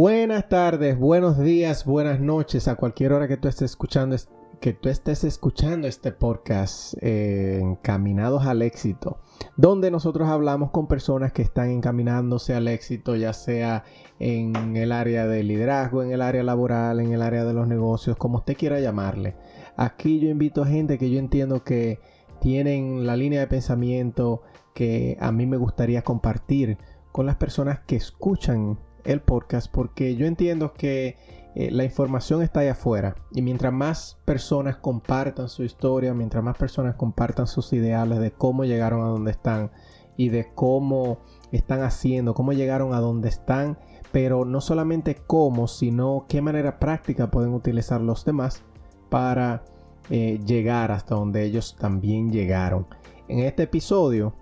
Buenas tardes, buenos días, buenas noches a cualquier hora que tú estés escuchando que tú estés escuchando este podcast eh, Encaminados al éxito, donde nosotros hablamos con personas que están encaminándose al éxito, ya sea en el área de liderazgo, en el área laboral, en el área de los negocios, como usted quiera llamarle. Aquí yo invito a gente que yo entiendo que tienen la línea de pensamiento que a mí me gustaría compartir con las personas que escuchan el podcast, porque yo entiendo que eh, la información está ahí afuera y mientras más personas compartan su historia, mientras más personas compartan sus ideales de cómo llegaron a donde están y de cómo están haciendo, cómo llegaron a donde están, pero no solamente cómo, sino qué manera práctica pueden utilizar los demás para eh, llegar hasta donde ellos también llegaron. En este episodio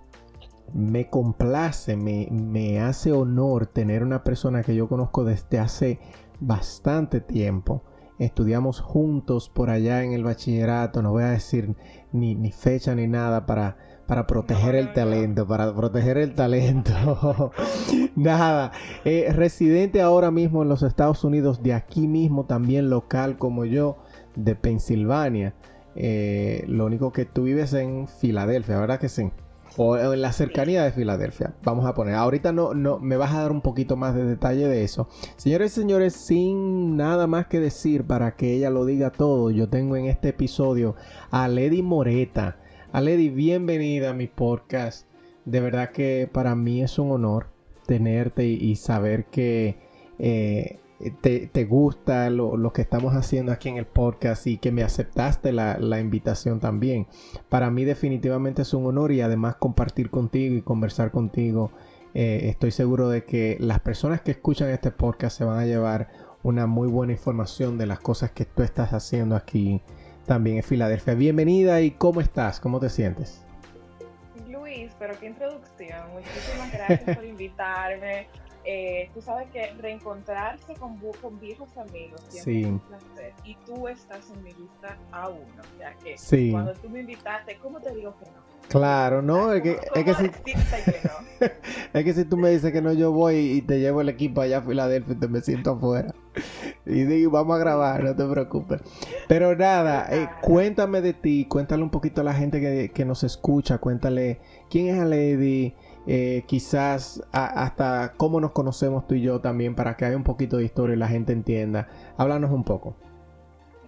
me complace, me, me hace honor tener una persona que yo conozco desde hace bastante tiempo. Estudiamos juntos por allá en el bachillerato, no voy a decir ni, ni fecha ni nada para, para proteger el talento, para proteger el talento. Nada, eh, residente ahora mismo en los Estados Unidos, de aquí mismo también local como yo, de Pensilvania. Eh, lo único que tú vives en Filadelfia, ¿verdad que sí? O en la cercanía de Filadelfia. Vamos a poner, ahorita no, no, me vas a dar un poquito más de detalle de eso. Señores y señores, sin nada más que decir para que ella lo diga todo, yo tengo en este episodio a Lady Moreta. A Lady, bienvenida a mi podcast. De verdad que para mí es un honor tenerte y, saber que eh, te, gusta lo, que estamos haciendo aquí en el podcast y que me aceptaste la, invitación también. Para mí definitivamente es un honor y además compartir contigo y conversar contigo. Eh, estoy seguro de que las personas que escuchan este podcast se van a llevar una muy buena información de las cosas que tú estás haciendo aquí también en Filadelfia. Bienvenida y ¿cómo estás? ¿Cómo te sientes? Luis, pero qué introducción. Muchísimas gracias por invitarme. Eh, tú sabes que reencontrarse con, con viejos amigos siempre es un placer. Y tú estás en mi lista a uno. O sea que cuando tú me invitaste, ¿cómo te digo que no? Claro, no, es que, es que, si, es que si tú me dices que no, yo voy y te llevo el equipo allá a Filadelfia y te me siento afuera. Y digo, vamos a grabar, no te preocupes. Pero nada, eh, cuéntame de ti, cuéntale un poquito a la gente que, que nos escucha, cuéntale quién es a Lady, eh, quizás hasta cómo nos conocemos tú y yo también para que haya un poquito de historia y la gente entienda. Háblanos un poco.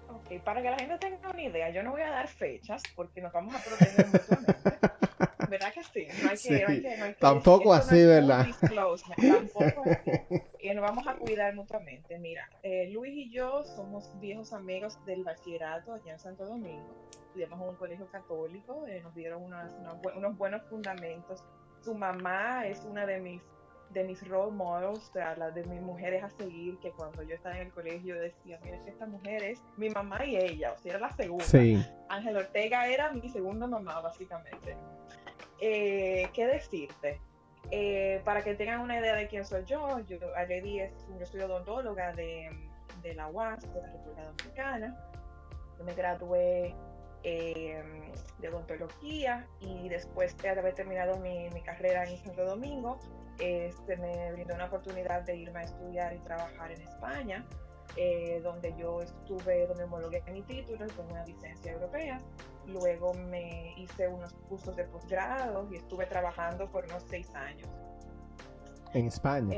Ok, para que la gente tenga una idea, yo no voy a dar fechas porque nos vamos a proteger mutuamente. ¿Verdad que sí? No hay que, no hay que, no hay que Tampoco así, ¿verdad? Tampoco así. Y nos vamos a cuidar mutuamente. Mira, eh, Luis y yo somos viejos amigos del bachillerato allá en Santo Domingo. Estudiamos en un colegio católico, eh, nos dieron unos buenos fundamentos su mamá es una de mis de mis role models, o sea, la de mis mujeres a seguir, que cuando yo estaba en el colegio decía, mira, esta mujer es mi mamá y ella, o sea, era la segunda. Sí. Ángel Ortega era mi segunda mamá, básicamente. Eh, ¿Qué decirte? Eh, para que tengan una idea de quién soy yo, yo, es, yo soy odontóloga de, de la UAS, de la República Dominicana. Yo me gradué eh, de odontología y después de haber terminado mi, carrera en Santo Domingo, este, me brindó una oportunidad de irme a estudiar y trabajar en España, eh, donde yo estuve, donde homologué mi título con una licencia europea. Luego me hice unos cursos de posgrado y estuve trabajando por unos seis años. ¿En España?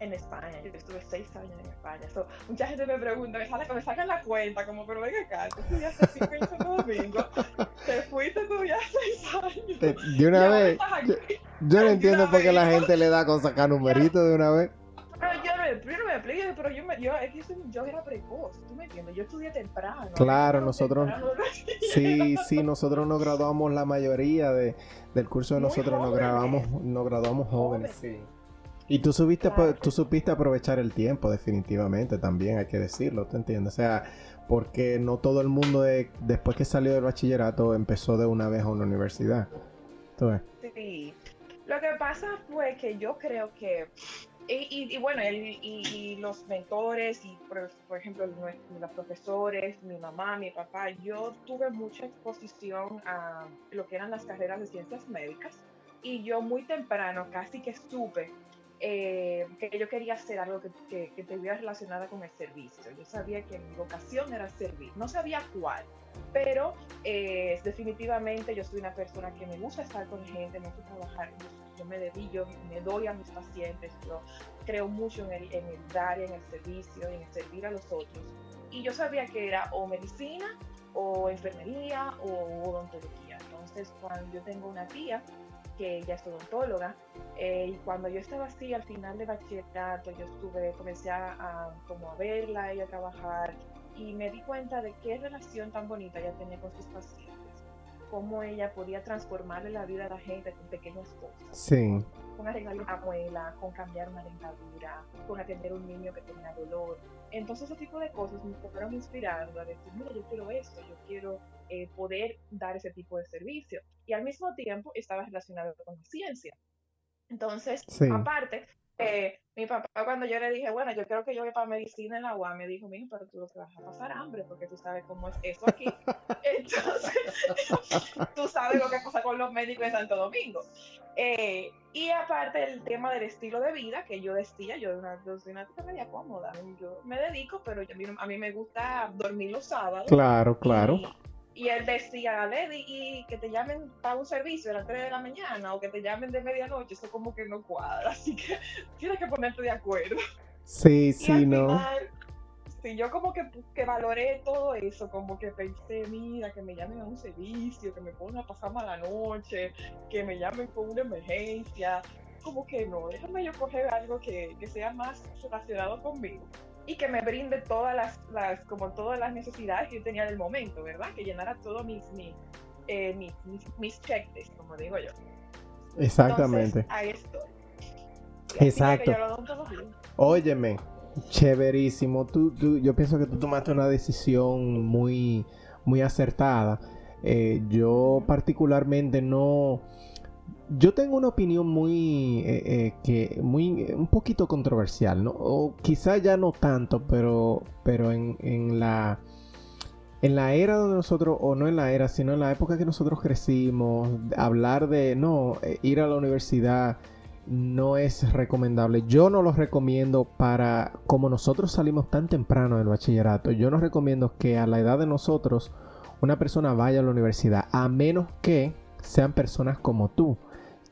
En España. Yo estuve seis años en España. mucha gente me pregunta, me, sale, me sacan la cuenta, como, pero venga acá, tú estudiaste cinco en Santo Domingo, te fuiste a estudiar seis años. De una vez, yo, no entiendo por qué la gente le da con sacar numeritos de una vez. Pero yo no, yo no me explico, pero yo, me, yo, es que yo era precoz, ¿tú me entiendes? Yo estudié temprano. Claro, nosotros. sí, sí, nosotros nos graduamos la mayoría de, del curso de nosotros, nos graduamos, nos graduamos jóvenes, sí. Y tú, subiste, tú supiste aprovechar el tiempo, definitivamente, también hay que decirlo, ¿te entiendes? O sea, porque no todo el mundo después que salió del bachillerato empezó de una vez a una universidad. Sí. Lo que pasa fue que yo creo que y, bueno, y, los mentores, y por, ejemplo, los profesores, mi mamá, mi papá, yo tuve mucha exposición a lo que eran las carreras de ciencias médicas y yo muy temprano casi que supe eh, que yo quería hacer algo que, que, que estuviera relacionada con el servicio. Yo sabía que mi vocación era servir, no sabía cuál, pero eh, definitivamente yo soy una persona que me gusta estar con gente, me gusta trabajar, yo me dedico, me doy a mis pacientes, yo creo mucho en el, en el dar, en el servicio, en el servir a los otros. Y yo sabía que era o medicina, o enfermería, o odontología. Entonces, cuando yo tengo una tía que ella es odontóloga, eh, y cuando yo estaba así al final de bachillerato, yo estuve, comencé a, como a verla, ella trabajar, y me di cuenta de qué relación tan bonita ella tenía con sus pacientes, cómo ella podía transformarle la vida a la gente con pequeñas cosas. Sí. Con arreglar una muela, con cambiar una dentadura, con atender a un niño que tenía dolor. Entonces ese tipo de cosas me fueron inspirando a decir, mira, yo quiero esto, yo quiero eh, poder dar ese tipo de servicio. Y al mismo tiempo estaba relacionado con la ciencia. Entonces, aparte, eh, mi papá cuando yo le dije, bueno, yo creo que yo voy para medicina en la UAM, me dijo, mijo, pero tú lo que vas a pasar hambre, porque tú sabes cómo es eso aquí. Entonces, tú sabes lo que pasa con los médicos de Santo Domingo. Eh, y aparte el tema del estilo de vida, que yo decía, yo una, soy una media cómoda, yo me dedico, pero a mí me gusta dormir los sábados. Claro, claro. Y él decía, Lady, y que te llamen para un servicio a las 3 de la mañana o que te llamen de medianoche, eso como que no cuadra, así que tienes que ponerte de acuerdo. Sí, sí, no. sí, yo como que, que, valoré todo eso, como que pensé, mira, que me llamen a un servicio, que me pongan a pasar mala noche, que me llamen con una emergencia, como que no, déjame yo coger algo que, que sea más relacionado conmigo y que me brinde todas las, las, como todas las necesidades que yo tenía del momento, ¿verdad? Que llenara todos mis, mis, eh, mis, mis, checklists, como digo yo. Exactamente. ahí estoy. Exacto. Óyeme, chéverísimo. Tú, tú, yo pienso que tú tomaste una decisión muy, muy acertada. Eh, yo particularmente no yo tengo una opinión muy, eh, eh, que, muy, un poquito controversial, ¿no? O quizá ya no tanto, pero, pero en, en, la, en la era donde nosotros, o no en la era, sino en la época que nosotros crecimos, hablar de, no, eh, ir a la universidad no es recomendable. Yo no lo recomiendo para, como nosotros salimos tan temprano del bachillerato, yo no recomiendo que a la edad de nosotros una persona vaya a la universidad, a menos que sean personas como tú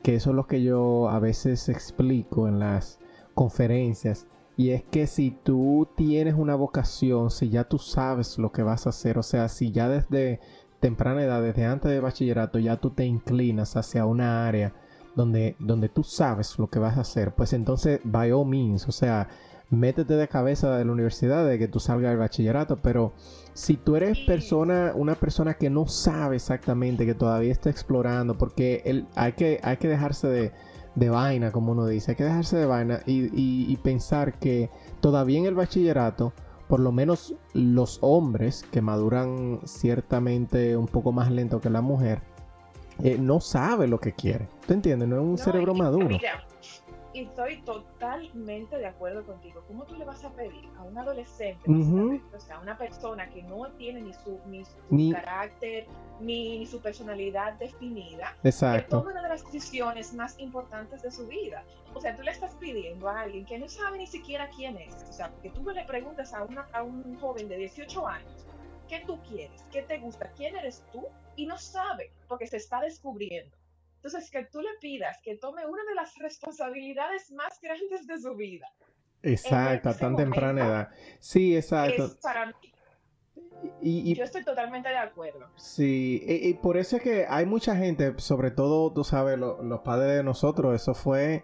que eso es lo que yo a veces explico en las conferencias. Y es que si tú tienes una vocación, si ya tú sabes lo que vas a hacer, o sea, si ya desde temprana edad, desde antes de bachillerato, ya tú te inclinas hacia una área donde, donde tú sabes lo que vas a hacer, pues entonces, by all means, o sea, métete de cabeza de la universidad de que tú salgas del bachillerato, pero si tú eres persona, una persona que no sabe exactamente, que todavía está explorando, porque el, hay, que, hay que dejarse de, de vaina, como uno dice, hay que dejarse de vaina y, y, pensar que todavía en el bachillerato, por lo menos los hombres que maduran ciertamente un poco más lento que la mujer, eh, no sabe lo que quiere. ¿Tú entiendes? No es un cerebro maduro. Y estoy totalmente de acuerdo contigo. ¿Cómo tú le vas a pedir a un adolescente, o sea, a una persona que no tiene ni su, ni su carácter, ni, su personalidad definida, Exacto. que tome una de las decisiones más importantes de su vida? O sea, tú le estás pidiendo a alguien que no sabe ni siquiera quién es. O sea, que tú le preguntas a, una, a un joven de 18 años, ¿qué tú quieres? ¿Qué te gusta? ¿Quién eres tú? Y no sabe, porque se está descubriendo. Entonces, que tú le pidas que tome una de las responsabilidades más grandes de su vida. Exacto, tan temprana edad. Sí, exacto. para mí. Y, Yo estoy totalmente de acuerdo. Sí, y, por eso es que hay mucha gente, sobre todo, tú sabes, los padres de nosotros, eso fue,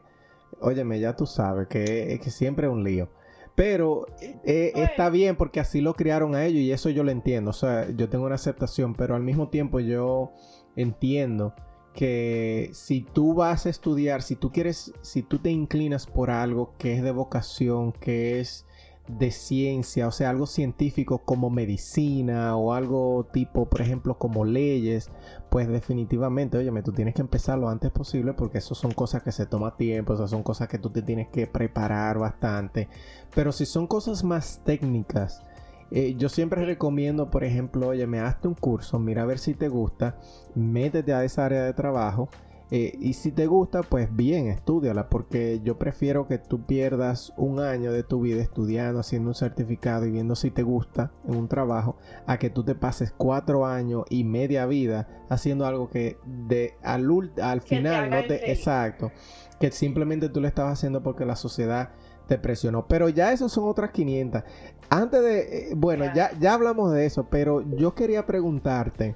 óyeme, ya tú sabes, que, que siempre es un lío. Pero eh, está bien porque así lo criaron a ellos y eso yo lo entiendo. O sea, yo tengo una aceptación, pero al mismo tiempo yo entiendo que si tú vas a estudiar, si tú quieres, si tú te inclinas por algo que es de vocación, que es de ciencia, o sea, algo científico como medicina o algo tipo, por ejemplo, como leyes, pues definitivamente, óyeme, tú tienes que empezar lo antes posible porque eso son cosas que se toma tiempo, o son cosas que tú te tienes que preparar bastante. Pero si son cosas más técnicas, eh, yo siempre recomiendo, por ejemplo, oye, me hazte un curso, mira a ver si te gusta, métete a esa área de trabajo eh, y si te gusta, pues bien, estudiala, porque yo prefiero que tú pierdas un año de tu vida estudiando, haciendo un certificado y viendo si te gusta en un trabajo, a que tú te pases cuatro años y media vida haciendo algo que de al, al final no te... Exacto, que simplemente tú lo estabas haciendo porque la sociedad te presionó. Pero ya eso son otras 500. Antes de, eh, bueno, ya, ya hablamos de eso, pero yo quería preguntarte,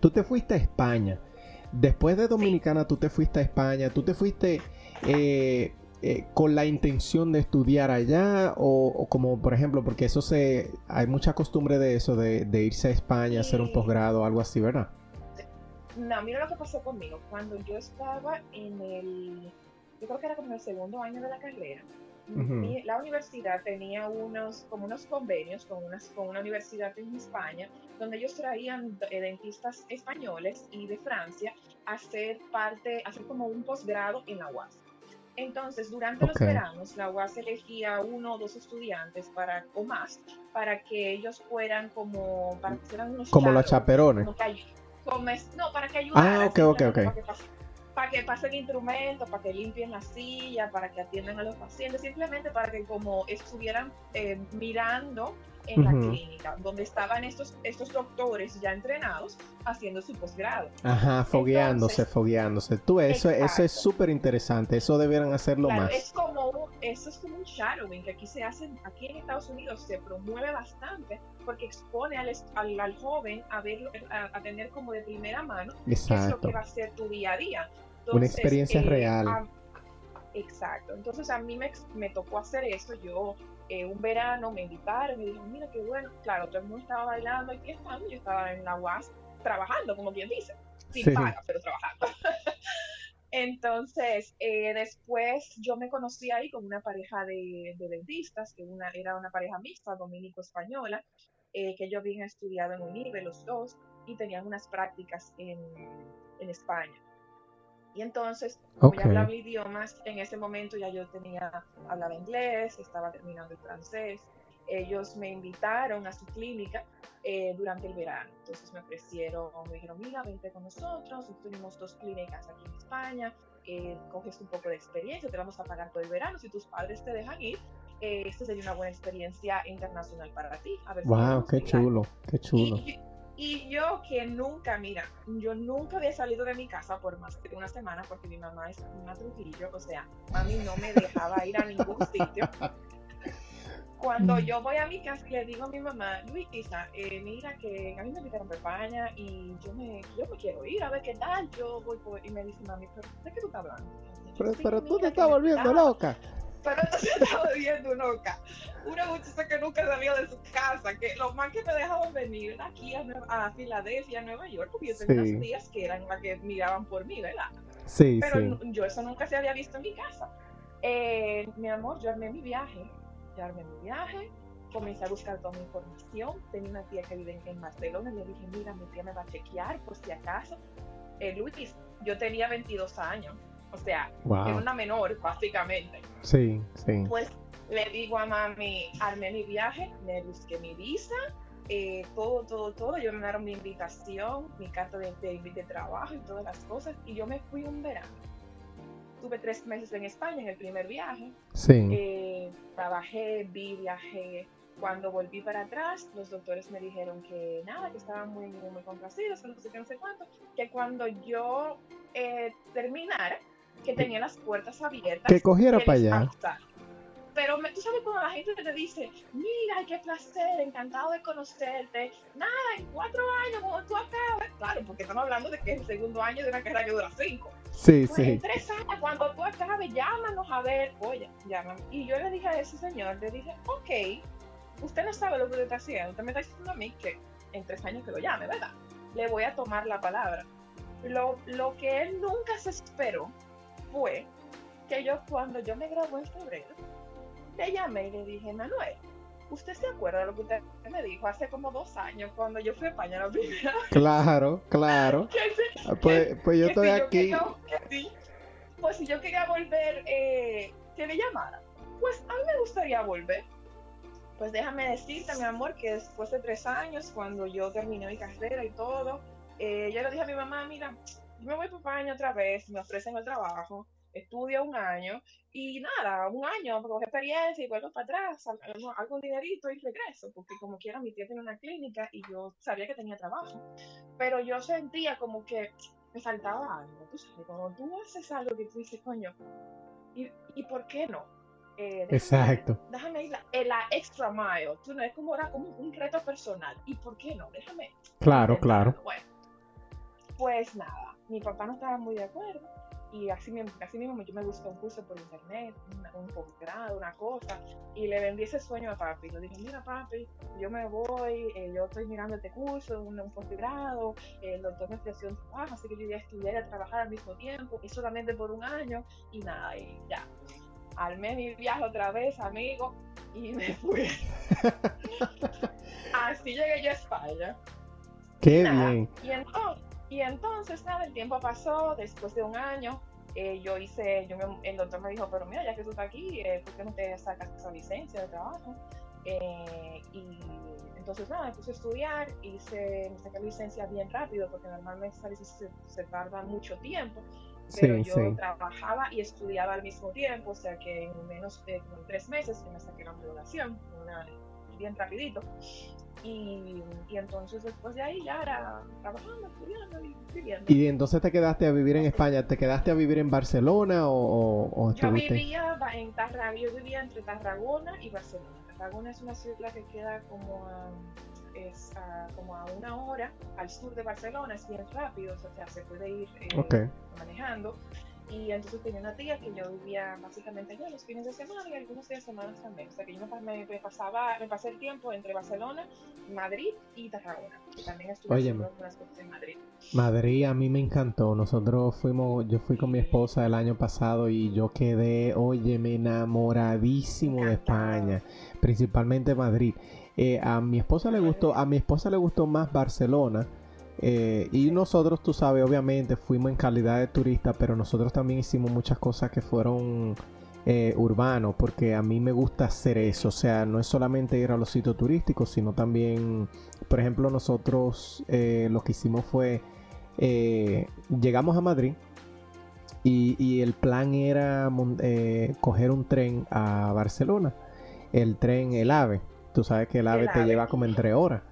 tú te fuiste a España. Después de Dominicana, tú te fuiste a España, tú te fuiste eh, eh, con la intención de estudiar allá o, como por ejemplo, porque eso se, hay mucha costumbre de eso, de, irse a España, hacer un posgrado, algo así, ¿verdad? No, mira lo que pasó conmigo. Cuando yo estaba en el, yo creo que era como el segundo año de la carrera, la universidad tenía unos, como unos convenios con, unas, con una universidad en España, donde ellos traían eh, dentistas españoles y de Francia a hacer parte, a hacer como un posgrado en la UAS. Entonces, durante los veranos, la UAS elegía uno o dos estudiantes para, o más para que ellos fueran como, para que unos Como los chaperones. no, para que ayudaran. Ah, ok, ok, ok para que pasen instrumentos, para que limpien la silla, para que atiendan a los pacientes, simplemente para que como estuvieran eh, mirando en la clínica, donde estaban estos, estos doctores ya entrenados haciendo su posgrado. Ajá, fogueándose, fogueándose. Tú, eso, eso es súper interesante, eso debieran hacerlo más. Es como eso es como un shadowing que aquí se hace, aquí en Estados Unidos se promueve bastante porque expone al, al, joven a verlo, a, tener como de primera mano qué es lo que va a ser tu día a día. Una experiencia eh, real. exacto. Entonces a mí me, me tocó hacer eso. Yo eh, un verano me invitaron y me dijeron, mira qué bueno. Claro, todo el mundo estaba bailando y estando. Yo estaba en la UAS trabajando, como quien dice. Sin paga, pero trabajando. Entonces, eh, después yo me conocí ahí con una pareja de, dentistas, que una, era una pareja mixta, dominico-española, que ellos habían estudiado en UNIBE los dos y tenían unas prácticas en, en España. Y entonces, como ya hablaba idiomas, en ese momento ya yo tenía, hablaba inglés, estaba terminando el francés. Ellos me invitaron a su clínica eh, durante el verano. Entonces me ofrecieron, me dijeron, mira, vente con nosotros. Tenemos dos clínicas aquí en España. Eh, coges un poco de experiencia, te vamos a pagar todo el verano. Si tus padres te dejan ir, eh, esta sería una buena experiencia internacional para ti. A ver wow, qué chulo, qué chulo. Y yo que nunca, mira, yo nunca había salido de mi casa por más de una semana porque mi mamá es una Trujillo, o sea, mami no me dejaba ir a ningún sitio. Cuando yo voy a mi casa y le digo a mi mamá, Luisa, eh, mira que a mí me invitaron a España y yo me, yo me quiero ir a ver qué tal, yo voy por... Y me dice, mami, ¿pero ¿de qué tú estás hablando? Pero, pero tú te estás volviendo loca pero entonces estaba viendo loca. Una muchacha que nunca salió de su casa, que lo más que me dejaban venir aquí a, a Filadelfia, a Nueva York, porque yo tenía unas tías que eran las que miraban por mí, ¿verdad? Sí, Pero yo eso nunca se había visto en mi casa. Eh, mi amor, yo armé mi viaje, yo armé mi viaje, comencé a buscar toda mi información. Tenía una tía que vive en Barcelona y le dije, mira, mi tía me va a chequear por si acaso. Eh, Luis, yo tenía 22 años o sea, era una menor, básicamente. Sí, sí. Pues le digo a mami, armé mi viaje, me busqué mi visa, eh, todo, todo, todo. Yo me dieron mi invitación, mi carta de, de, trabajo y todas las cosas. Y yo me fui un verano. Tuve tres meses en España en el primer viaje. Sí. Eh, trabajé, vi, viajé. Cuando volví para atrás, los doctores me dijeron que nada, que estaban muy, muy, complacidos, no sé qué, no sé cuánto, que cuando yo eh, terminara, que tenía las puertas abiertas. Que cogiera para allá. Pero tú sabes cuando la gente te dice, mira, qué placer, encantado de conocerte. Nada, en cuatro años, cuando tú acabes, claro, porque estamos hablando de que es el segundo año de una carrera que dura cinco. Sí, Pues sí. en tres años, cuando tú acabes, llámanos a ver, oye, llámame. Y yo le dije a ese señor, le dije, ok, usted no sabe lo que usted está haciendo, usted me está diciendo a mí que en tres años que lo llame, ¿verdad? Le voy a tomar la palabra. Lo, lo que él nunca se esperó fue que yo cuando yo me gradué en febrero, le llamé y le dije, Manuel, ¿usted se acuerda de lo que usted me dijo hace como dos años cuando yo fui a España la primera vez? Claro, claro. Ah, Pues, pues yo estoy si yo aquí. quería- que sí. Pues si yo quería volver, eh, que le llamara. Pues a mí me gustaría volver. Pues déjame decirte, mi amor, que después de tres años, cuando yo terminé mi carrera y todo, eh, yo le dije a mi mamá, mira, me voy para España otra vez, me ofrecen el trabajo, estudio un año y nada, un año, coger experiencia y vuelvo para atrás, hago, hago un dinerito y regreso, porque como quiera mi tía tiene una clínica y yo sabía que tenía trabajo, pero yo sentía como que me faltaba algo, tú sabes, cuando tú haces algo que tú dices, coño, ¿y, y por qué no? Eh, déjame- Exacto. Déjame ir la, eh, la extra mile, tú no es como era como un reto personal, ¿y por qué no? Déjame Claro, claro. bueno, pues nada, mi papá no estaba muy de acuerdo y así, mismo- así mismo yo me busqué un curso por internet, una- un posgrado, una cosa, y le vendí ese sueño a papi. Le dije, mira papi, yo me voy, eh, yo estoy mirando este curso, un, un posgrado, el doctor me ofreció un trabajo, así que yo voy a estudiar y a trabajar al mismo tiempo, y solamente por un año, y nada, y ya. Armé mi viaje otra vez, amigo, y me fui. así llegué yo a España. Qué Nada. bien. Y entonces, y entonces, nada, el tiempo pasó, después de un año, eh, yo hice, yo me- el doctor me dijo, pero mira, ya que tú estás aquí, eh, ¿por qué no te sacas esa licencia de trabajo? Eh, y entonces, nada, puse a estudiar, hice, me saqué la licencia bien rápido, porque normalmente esa licencia se, se tarda mucho tiempo, pero Sí, yo sí. trabajaba y estudiaba al mismo tiempo, o sea que en menos de en tres meses me saqué la homologación, una- bien rapidito. Y, y entonces después de ahí ya era trabajando, estudiando y viviendo. Y entonces te quedaste a vivir en España. ¿Te quedaste a vivir en Barcelona o, o- o Yo estuviste? vivía en Tarragona, yo vivía entre Tarragona y Barcelona. Tarragona es una ciudad que queda como a, es a- como a una hora al sur de Barcelona, es bien rápido, o sea, se puede ir eh, Ok. manejando. Y entonces tenía una tía que yo vivía básicamente allá los fines de semana y algunos días de semana también. O sea que yo me, me- me pasaba, me pasé el tiempo entre Barcelona, Madrid y Tarragona. Que también estuve Óyeme. haciendo algunas cosas en Madrid. Madrid a mí me encantó. Nosotros fuimos, yo fui con mi esposa el año pasado y yo quedé, óyeme, enamoradísimo de. España, principalmente Madrid. Eh, a mi esposa le gustó, a mi esposa le gustó más Barcelona. Eh, y nosotros, tú sabes, obviamente fuimos en calidad de turista, pero nosotros también hicimos muchas cosas que fueron eh, urbanos, porque a mí me gusta hacer eso. O sea, no es solamente ir a los sitios turísticos, sino también, por ejemplo, nosotros eh, lo que hicimos fue eh, llegamos a Madrid y, y el plan era coger un tren a Barcelona. El tren, el AVE. Tú sabes que el AVE te AVE. lleva como entre horas.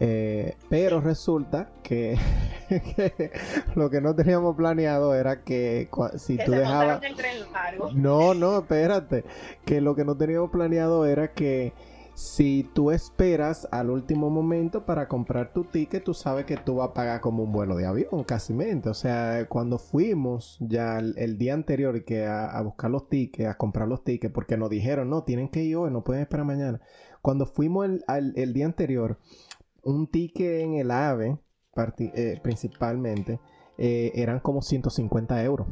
Eh, pero resulta que, que lo que no teníamos planeado era que si Que tú dejabas... montaron el tren largo. No, no, espérate. Que lo que no teníamos planeado era que si tú esperas al último momento para comprar tu ticket, tú sabes que tú vas a pagar como un vuelo de avión, casi mente. O sea, cuando fuimos ya el, el día anterior que a, a buscar los tickets, a comprar los tickets, porque nos dijeron, no, tienen que ir hoy, no pueden esperar mañana. Cuando fuimos el, al- el día anterior, un ticket en el AVE, eh, principalmente, eh, eran como 150 euros.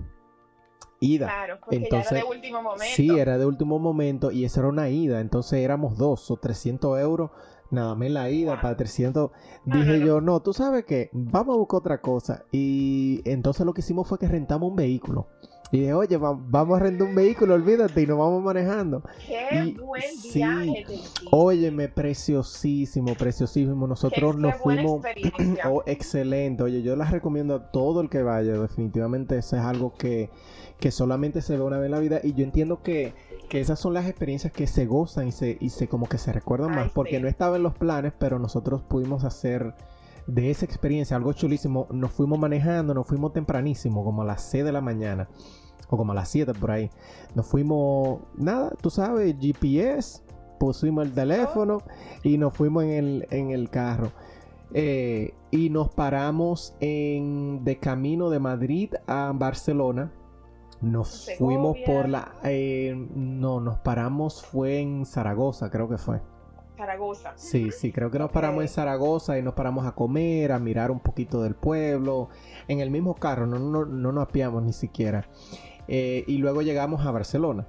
Ida. Claro, porque ya Entonces, era de último momento. Sí, era de último momento y esa era una ida. Entonces éramos dos o 300 euros. Nada más la ida Wow. para 300. No, Dije no, no. yo, no, tú sabes qué, vamos a buscar otra cosa. Y entonces lo que hicimos fue que rentamos un vehículo. Y dije, oye, va- vamos a rentar un vehículo, olvídate, y nos vamos manejando. Qué y- buen sí. viaje ti. Óyeme, preciosísimo, preciosísimo. Nosotros Qué- nos qué fuimos. experiencia. Oh, excelente. Oye, yo las recomiendo a todo el que vaya. Definitivamente eso es algo que, que solamente se ve una vez en la vida. Y yo entiendo que, que esas son las experiencias que se gozan y se, y se como que se recuerdan Ay, más. Porque sí. no estaba en los planes, pero nosotros pudimos hacer de esa experiencia algo chulísimo. Nos fuimos manejando, nos fuimos tempranísimo, como a las 6 de la mañana. O como a las 7 por ahí. Nos fuimos, nada, tú sabes, GPS. Pusimos el teléfono y nos fuimos en el, en el carro. Eh, y nos paramos en de camino de Madrid a Barcelona. Nos fuimos por la... Eh, no, nos paramos fue en Zaragoza, creo que fue. Zaragoza. Sí, sí, creo que nos paramos en Zaragoza y nos paramos a comer, a mirar un poquito del pueblo, en el mismo carro, no, no, no nos apiamos ni siquiera. Eh, y luego llegamos a Barcelona.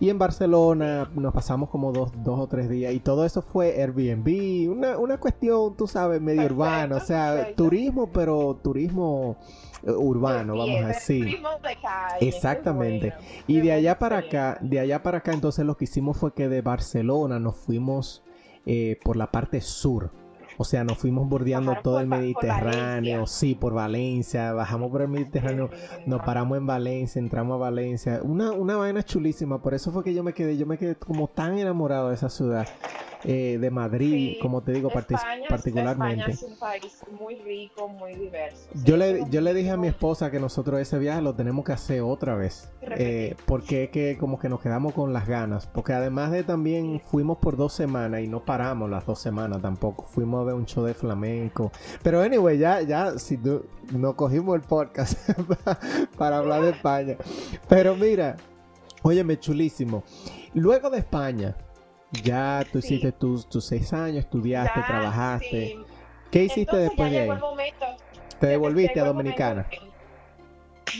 Y en Barcelona nos pasamos como dos, dos o tres días y todo eso fue Airbnb, una, una cuestión, tú sabes, medio urbano, o sea, turismo, pero turismo eh, urbano, vamos a decir. Turismo de calle, Exactamente. Y de allá para acá, de allá para acá, entonces lo que hicimos fue que de Barcelona nos fuimos eh, por la parte sur. O sea, nos fuimos bordeando todo el Mediterráneo, sí, por Valencia, bajamos por el Mediterráneo, nos paramos en Valencia, entramos a Valencia. Una, una vaina chulísima, por eso fue que yo me quedé, yo me quedé como tan enamorado de esa ciudad. Eh, de Madrid, como te digo, particularmente. es un país muy rico, muy diverso. Yo le, yo le dije a mi esposa que nosotros ese viaje lo tenemos que hacer otra vez, eh, porque es que como que nos quedamos con las ganas, porque además de también fuimos por dos semanas y no paramos las dos semanas tampoco, fuimos a ver un show de flamenco, pero anyway, ya, ya, si tú, no cogimos el podcast para hablar de España, pero mira, óyeme, chulísimo. Luego de España, ya tú hiciste tus, tus seis años, estudiaste, trabajaste. ¿Qué hiciste después de ahí? ¿Te devolviste a Dominicana?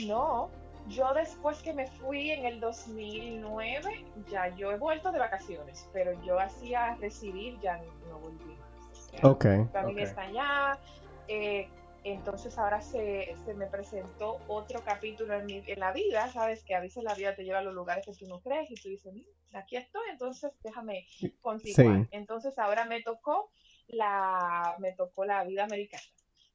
No, yo después que me fui en el 2009, ya yo he vuelto de vacaciones, pero yo hacía recibir, ya no volví más. ok. También está allá. Eh, entonces ahora se, se, me presentó otro capítulo en, mi, en, la vida, sabes que a veces la vida te lleva a los lugares que tú no crees y tú dices, aquí estoy, entonces déjame continuar. Entonces ahora me tocó la, me tocó la vida americana.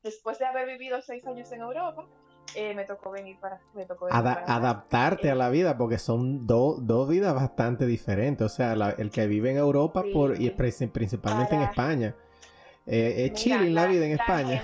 Después de haber vivido seis años en Europa, eh, me tocó venir para... Me tocó venir para adaptarte a la vida, porque son dos vidas bastante diferentes. O sea, la, el que vive en Europa sí, por, y principalmente para, en España. Eh, es chile la vida en España.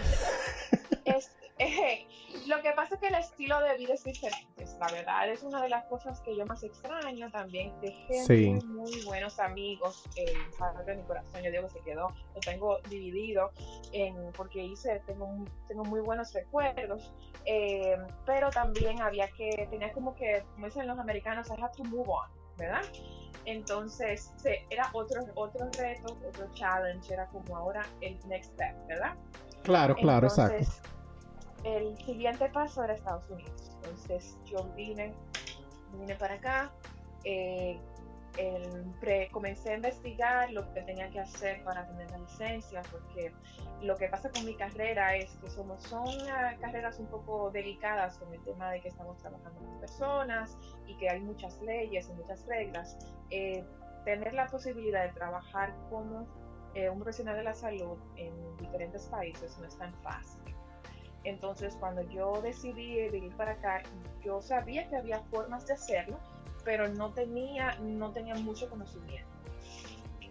Que el estilo de vida es diferente, la verdad. Es una de las cosas que yo más extraño también. Dejé sí. muy, buenos amigos en de mi corazón. Yo digo que se quedó, lo tengo dividido en, porque hice, tengo, tengo muy buenos recuerdos. Eh, pero también había que, tenía como que, como dicen los americanos, I have to move on, ¿verdad? Entonces, era otro, otro reto, otro challenge, era como ahora el next step, ¿verdad? Claro, claro, Entonces, exacto. El siguiente paso era Estados Unidos. Entonces yo vine, vine para acá, eh, pre, comencé a investigar lo que tenía que hacer para tener la licencia, porque lo que pasa con mi carrera es que somos, son carreras un poco delicadas con el tema de que estamos trabajando con personas y que hay muchas leyes y muchas reglas. Eh, tener la posibilidad de trabajar como eh, un profesional de la salud en diferentes países no es tan fácil. Entonces, cuando yo decidí venir para acá, yo sabía que había formas de hacerlo, pero no tenía, no tenía mucho conocimiento.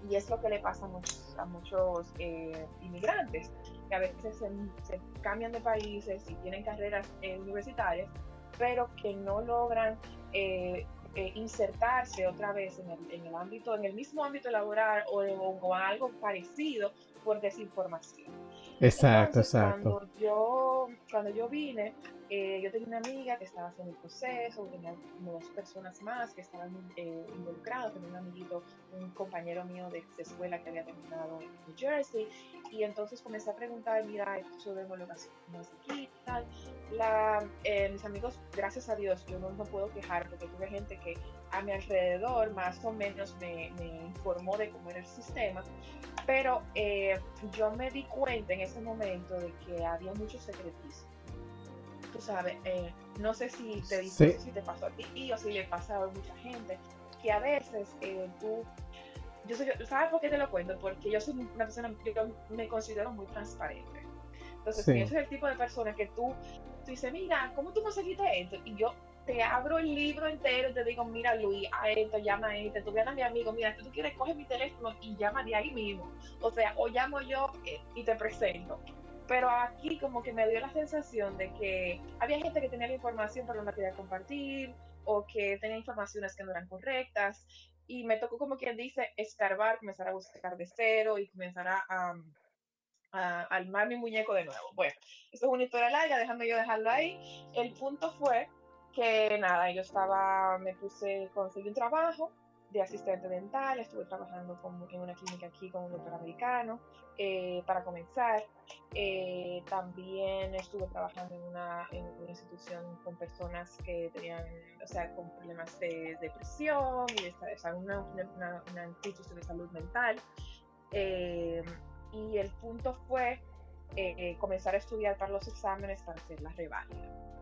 Y es lo que le pasa a muchos, a muchos eh, inmigrantes, que a veces se, cambian de países y tienen carreras eh, universitarias, pero que no logran eh, eh, insertarse otra vez en el, en el, ámbito, en el mismo ámbito laboral o algo parecido por desinformación. Exacto, Entonces, exacto. Cuando yo, cuando yo vine, eh, yo tenía una amiga que estaba haciendo el proceso, tenía como dos personas más que estaban eh, involucradas, tenía un amiguito, un compañero mío de, de, escuela que había terminado en New Jersey, y entonces comencé a preguntar, mira, esto de homologación, ¿cómo es aquí y tal? La, eh, mis amigos, gracias a Dios, yo no me puedo quejar porque tuve gente que a mi alrededor más o menos me, me informó de cómo era el sistema, pero eh, yo me di cuenta en ese momento de que había mucho secretismo. Tú sabes, eh, no sé si te, sí. si te pasó a ti o si le pasa a mucha gente, que a veces eh, tú, yo soy, ¿sabes por qué te lo cuento? Porque yo soy una persona, yo me considero muy transparente. Entonces, sí. yo soy el tipo de persona que tú, tú dices, mira, ¿cómo tú conseguiste esto? Y yo te abro el libro entero y te digo, mira Luis, a esto, llama a este, tú ves a mi amigo, mira, si tú quieres, coge mi teléfono y llama de ahí mismo. O sea, o llamo yo eh, y te presento. Pero aquí como que me dio la sensación de que había gente que tenía la información pero no la quería compartir o que tenía informaciones que no eran correctas y me tocó como quien dice escarbar, comenzar a buscar de cero y comenzar a, a, a armar mi muñeco de nuevo. Bueno, eso es una historia larga, déjame yo dejarlo ahí. El punto fue que nada, yo estaba, me puse, conseguí un trabajo de asistente dental, estuve trabajando en una clínica aquí con un doctor americano eh, para comenzar. Eh, también estuve trabajando en una, en una, institución con personas que tenían, o sea, con problemas de depresión y de, o sea, una, una, una, institución de salud mental. Eh, y el punto fue comenzar a estudiar para los exámenes para hacer la reválida.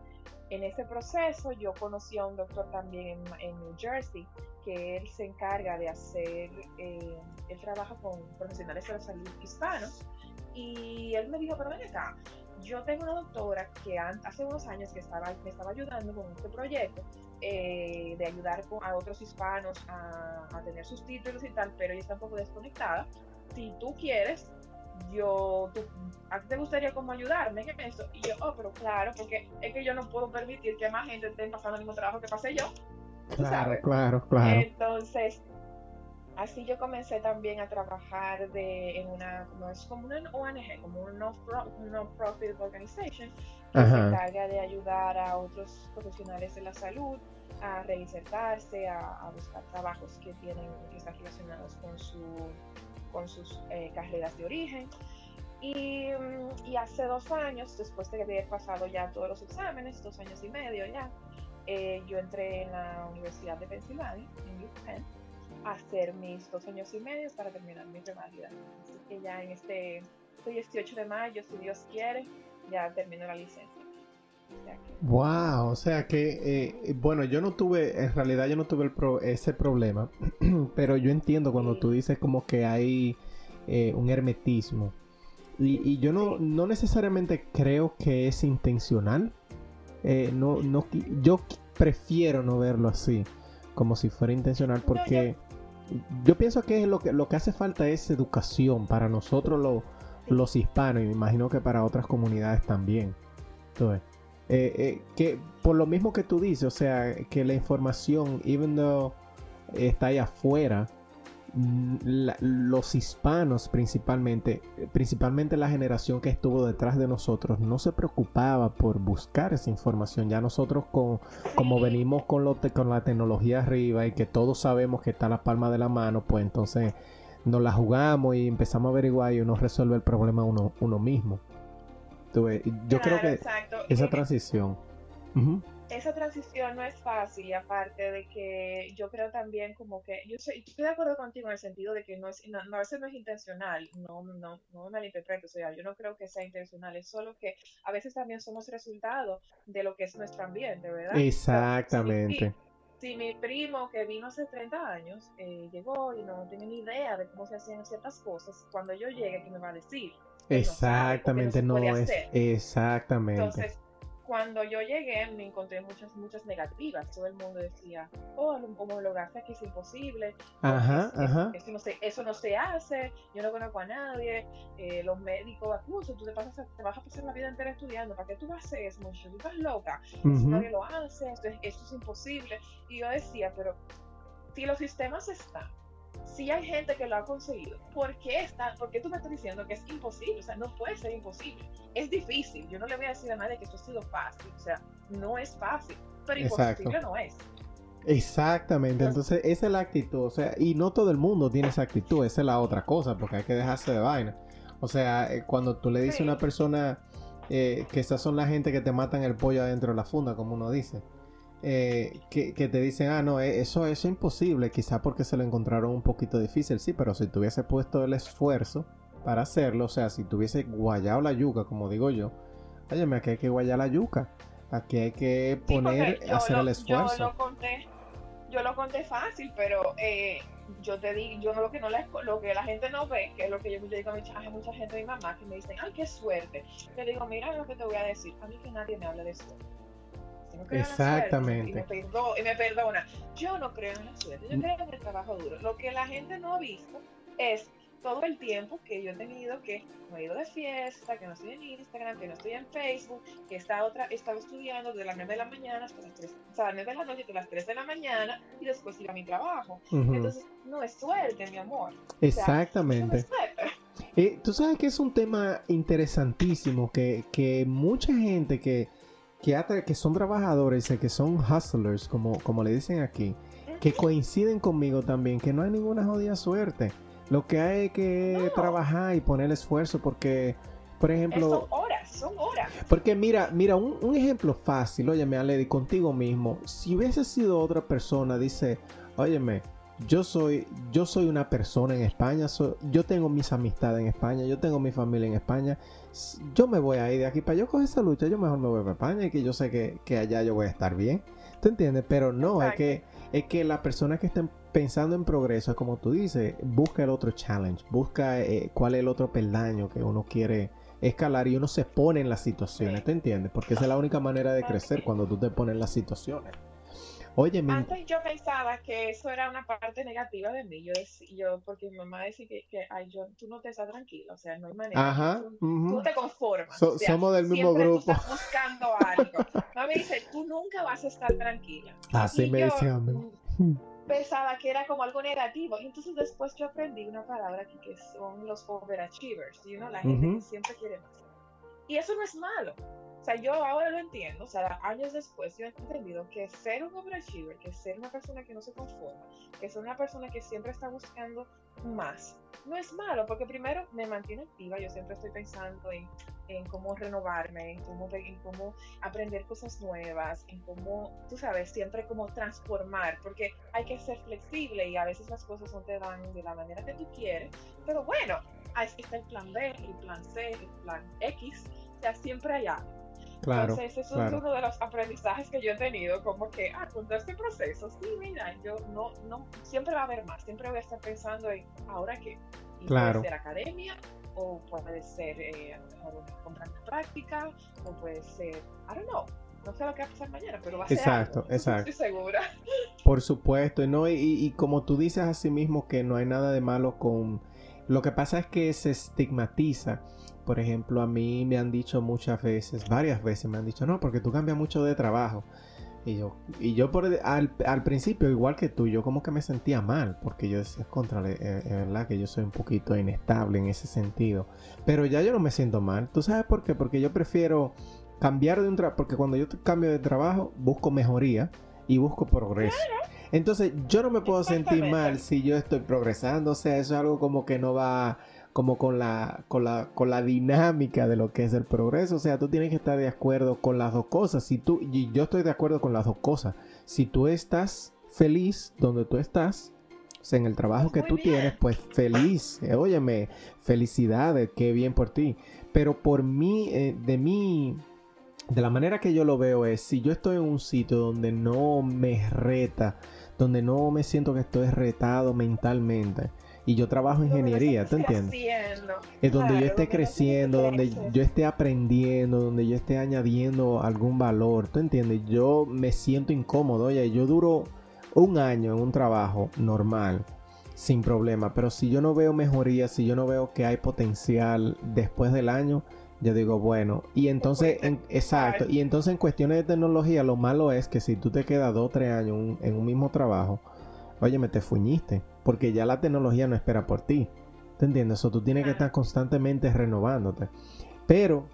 En ese proceso yo conocí a un doctor también en, New Jersey, que él se encarga de hacer, eh, él trabaja con profesionales de la salud hispanos, y él me dijo, pero ven acá, yo tengo una doctora que hace unos años que estaba, me estaba ayudando con este proyecto eh, de ayudar a otros hispanos a, a, tener sus títulos y tal, pero ella está un poco desconectada. Si tú quieres, yo, ¿a ti te gustaría como ayudarme en eso? Y yo, oh, pero claro, porque es que yo no puedo permitir que más gente esté pasando el mismo trabajo que pasé yo. Claro, claro, claro. Entonces, así yo comencé también a trabajar de, en una, como es como una ONG, como un non-profit organization, que se encarga de ayudar a otros profesionales de la salud a reinsertarse, a, a buscar trabajos que tienen, que están relacionados con su con sus eh, carreras de origen. Y, mm, y, hace dos años, después de haber pasado ya todos los exámenes, dos años y medio ya, eh, yo entré en la Universidad de Pensilvania, en UPenn, a hacer mis dos años y medio para terminar mi reválida. Así que ya en este, 18 este de mayo, si Dios quiere, ya termino la licencia. Wow, o sea que, eh, bueno, yo no tuve, en realidad yo no tuve el ese problema, pero yo entiendo cuando tú dices como que hay eh, un hermetismo. Y, yo no, no necesariamente creo que es intencional. Eh, no, no, yo prefiero no verlo así, como si fuera intencional, porque yo pienso que lo que lo que hace falta es educación para nosotros los hispanos y me imagino que para otras comunidades también. Entonces, eh, eh, que por lo mismo que tú dices, o sea, que la información, even though está allá afuera, mm, los hispanos principalmente, principalmente la generación que estuvo detrás de nosotros, no se preocupaba por buscar esa información. Ya nosotros con, como venimos con, lo con la tecnología arriba y que todos sabemos que está a la palma de la mano, pues entonces nos la jugamos y empezamos a averiguar y uno resuelve el problema uno, uno mismo yo creo que esa transición. Esa transición no es fácil y aparte de que yo creo también como que, yo estoy de acuerdo contigo en el sentido de que no es, no, a veces no es intencional, no, no, no me malinterpreto, o sea, yo no creo que sea intencional, es solo que a veces también somos resultado de lo que es nuestro ambiente, ¿verdad? Exactamente. Si, mi primo que vino hace 30 años eh, llegó y no tenía ni idea de cómo se hacían ciertas cosas, cuando yo llegue, ¿qué me va a decir? Exactamente, no, es. Exactamente. Entonces, cuando yo llegué me encontré muchas, muchas negativas. Todo el mundo decía, oh, homologarse aquí es imposible. Ajá, ajá. Eso, no se, eso no se hace, yo no conozco a nadie. Eh, los médicos, incluso tú te, pasas te vas a pasar la vida entera estudiando. ¿Para qué tú vas a hacer eso? Tú estás loca. Nadie lo hace, esto, esto es imposible. Y yo decía, pero si los sistemas están si hay gente que lo ha conseguido, ¿por qué, está, ¿por qué tú me estás diciendo que es imposible? O sea, no puede ser imposible. Es difícil. Yo no le voy a decir a nadie que esto ha sido fácil. O sea, no es fácil, pero imposible no es. Exactamente, entonces esa es la actitud, o sea, y no todo el mundo tiene esa actitud, esa es la otra cosa, porque hay que dejarse de vaina. O sea, eh, cuando tú le dices a una persona eh, que esas son la gente que te matan el pollo adentro de la funda, como uno dice, eh, que, te dicen, ah, no, eh, eso, es imposible, quizá porque se lo encontraron un poquito difícil, sí, pero si tuviese puesto el esfuerzo para hacerlo, o sea, si tuviese guayado la yuca, como digo yo, óyeme, aquí hay que guayar la yuca, aquí hay que poner, hacer el esfuerzo. Yo lo conté, yo lo conté fácil, pero eh, yo te digo, yo no lo que no lo que la gente no ve, que es lo que yo, digo a mi, hay mucha gente, mi mamá, que me dicen, ay, qué suerte. Yo digo, mira lo que te voy a decir, a mí que nadie me habla de suerte Exactamente. y, me perdona. Yo no creo en la suerte, yo creo en el trabajo duro. Lo que la gente no ha visto es todo el tiempo que yo he tenido que no he ido de fiesta, que no estoy en Instagram, que no estoy en Facebook, que he otra, he estado estudiando desde las 9 de la mañana hasta las 3, o sea, las 9 de la noche hasta las 3 de la mañana y después ir a mi trabajo. Entonces, no es suerte, mi amor. Exactamente. Eh, Tú sabes que es un tema interesantísimo que, que mucha gente que, que, atra- que son trabajadores, eh, que son hustlers, como, como le dicen aquí, que coinciden conmigo también, que no hay ninguna jodida suerte. Lo que hay es que No. trabajar y poner esfuerzo porque, por ejemplo... Son horas, son horas. Porque mira, mira, un, un ejemplo fácil, óyeme, Aledi, contigo mismo. Si hubiese sido otra persona, dice, óyeme, yo soy, yo soy una persona en España, yo tengo mis amistades en España, yo tengo mi familia en España, yo me voy a ir de aquí para yo coger esa lucha, yo mejor me voy para España y que yo sé que, que allá yo voy a estar bien. ¿Tú entiendes? Pero no, es que, es que las personas que estén pensando en progreso, como tú dices, busca el otro challenge, busca eh, cuál es el otro peldaño que uno quiere escalar y uno se pone en las situaciones. ¿te entiendes? Porque esa es la única manera de crecer cuando tú te pones en las situaciones. Oye, mi- Antes yo pensaba que eso era una parte negativa de mí. Yo, yo porque mi mamá decía que, que ay, yo, tú no te estás tranquila, o sea, no hay manera. Ajá, Tú, tú ujú. no te conformas. So- o sea, somos del mismo siempre tú grupo. estás buscando algo. Mami dice, tú nunca vas a estar tranquila. Así Y me yo, decía a mí. Pensaba que era como algo negativo. Y entonces después yo aprendí una palabra aquí que son los overachievers, you know, la gente Ujú. que siempre quiere más. Y eso no es malo. O sea, yo ahora lo entiendo, o sea, años después yo he entendido que ser un overachiever, que ser una persona que no se conforma, que ser una persona que siempre está buscando más, no es malo, porque primero me mantiene activa, yo siempre estoy pensando en, en cómo renovarme, en cómo, en cómo aprender cosas nuevas, en cómo, tú sabes, siempre como transformar, porque hay que ser flexible y a veces las cosas no te dan de la manera que tú quieres, pero bueno, ahí está el plan B, el plan C, el plan X, o sea, siempre hay. Claro, Entonces, eso claro. es uno de los aprendizajes que yo he tenido, como que, ah, con todo este proceso, sí, mira, yo no, no, siempre va a haber más, siempre voy a estar pensando en, ¿ahora qué? Y Claro. Puede ser academia, o puede ser, eh, a lo mejor una práctica, o puede ser, I don't know, no sé lo que va a pasar mañana, pero va a ser Exacto, algo, exacto. Estoy segura. Por supuesto, y no, y, y como tú dices así mismo que no hay nada de malo con... Lo que pasa es que se estigmatiza. Por ejemplo, a mí me han dicho muchas veces, varias veces me han dicho, no, porque tú cambias mucho de trabajo. Y yo, y yo por, al, al principio, igual que tú, yo como que me sentía mal, porque yo decía, contra, es verdad que yo soy un poquito inestable en ese sentido. Pero ya yo no me siento mal. ¿Tú sabes por qué? Porque yo prefiero cambiar de un trabajo, porque cuando yo cambio de trabajo, busco mejoría y busco progreso. Entonces, yo no me puedo sentir mal si yo estoy progresando. O sea, eso es algo como que no va como con la, con la, con la dinámica de lo que es el progreso. O sea, tú tienes que estar de acuerdo con las dos cosas. Si tú, y yo estoy de acuerdo con las dos cosas. Si tú estás feliz donde tú estás, o sea, en el trabajo Pues que muy tú bien. tienes, pues feliz. Eh, óyeme, felicidades, qué bien por ti. Pero por mí, eh, de mí, de la manera que yo lo veo es, si yo estoy en un sitio donde no me reta, donde no me siento que estoy retado mentalmente, y yo trabajo en ingeniería, ¿tú entiendes? Es donde yo esté creciendo, donde yo esté aprendiendo, donde yo esté añadiendo algún valor, ¿tú entiendes? Yo me siento incómodo, oye, yo duro un año en un trabajo normal, sin problema, pero si yo no veo mejoría, si yo no veo que hay potencial después del año, yo digo, bueno, y entonces, en, exacto, y entonces en cuestiones de tecnología, lo malo es que si tú te quedas dos o tres años un- en un mismo trabajo, oye, me te fuñiste, porque ya la tecnología no espera por ti. ¿Te entiendes? Eso tú tienes que estar constantemente renovándote. Pero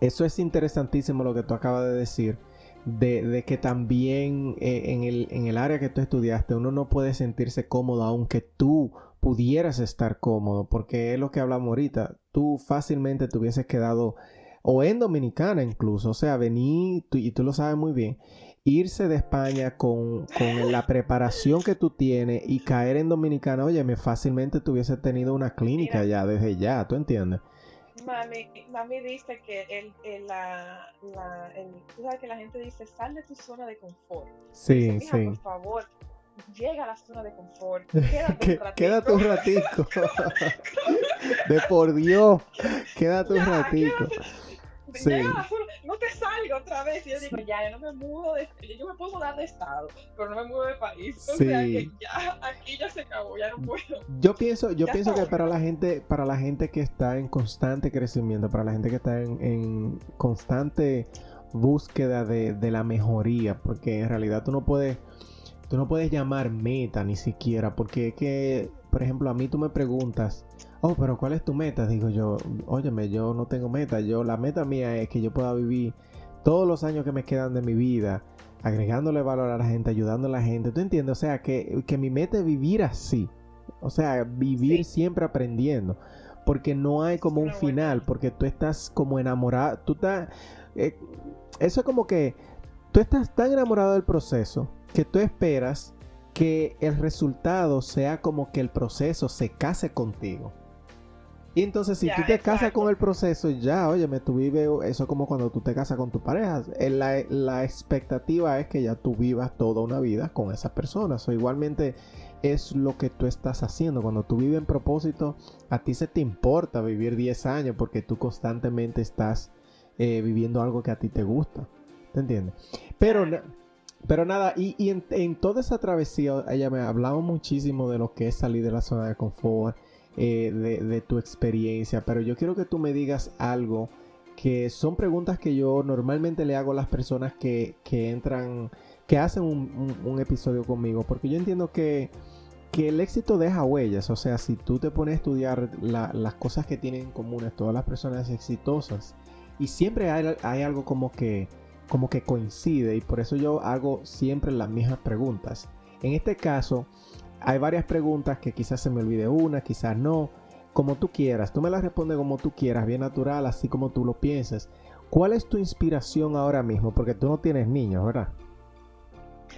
eso es interesantísimo lo que tú acabas de decir. De, de que también eh, en, el, en el área que tú estudiaste uno no puede sentirse cómodo aunque tú pudieras estar cómodo porque es lo que hablamos ahorita tú fácilmente te hubieses quedado o en Dominicana incluso o sea venir tú- y tú lo sabes muy bien irse de España con, con la preparación que tú tienes y caer en Dominicana, oye, me fácilmente tuviese tenido una clínica Mira. ya desde ya, ¿tú entiendes? Mami, mami dice que el, el, la, la, el, tú sabes que la gente dice, sal de tu zona de confort. Sí, Dice, "Mija, sí. Por favor, llega a la zona de confort. Quédate un ratito. quédate un ratico. de por Dios, quédate un Ya, ratico. Sí. Llega a la zona- no te salga otra vez. Y yo digo, ya, yo no me mudo de, yo me puedo mudar de estado, pero no me mudo de país. O sea Sí. que ya, aquí ya se acabó, ya no puedo. Yo pienso, yo Ya pienso que para la gente, para la gente que está en constante crecimiento, para la gente que está en, en constante búsqueda de, de la mejoría, porque en realidad tú no puedes, tú no puedes llamar meta ni siquiera, porque es que, por ejemplo, a mí tú me preguntas, oh, pero ¿cuál es tu meta? Digo yo, óyeme, yo no tengo meta, yo la meta mía es que yo pueda vivir todos los años que me quedan de mi vida, agregándole valor a la gente, ayudando a la gente, ¿tú entiendes? O sea, que, mi meta es vivir así, o sea, vivir siempre aprendiendo, porque no hay como un final, porque tú estás como enamorado, tú estás, eh, eso es como que tú estás tan enamorado del proceso que tú esperas que el resultado sea como que el proceso se case contigo. Y entonces si tú te casas con el proceso, ya, óyeme, tú vives, eso como cuando tú te casas con tu pareja. Eh, la, la expectativa es que ya tú vivas toda una vida con esa persona. O igualmente es lo que tú estás haciendo. Cuando tú vives en propósito, a ti se te importa vivir 10 años porque tú constantemente estás eh, viviendo algo que a ti te gusta. ¿Te entiendes? Pero, pero nada, y, en, toda esa travesía, ella me hablaba muchísimo de lo que es salir de la zona de confort, eh, de, tu experiencia, pero yo quiero que tú me digas algo que son preguntas que yo normalmente le hago a las personas que, entran, que hacen un, episodio conmigo, porque yo entiendo que, el éxito deja huellas, o sea, si tú te pones a estudiar las cosas que tienen en común todas las personas exitosas, y siempre hay algo como que como que coincide y por eso yo hago siempre las mismas preguntas. En este caso, hay varias preguntas que quizás se me olvide una, quizás no, como tú quieras. Tú me las respondes como tú quieras, bien natural, así como tú lo pienses. ¿Cuál es tu inspiración ahora mismo? Porque tú no tienes niños, ¿verdad?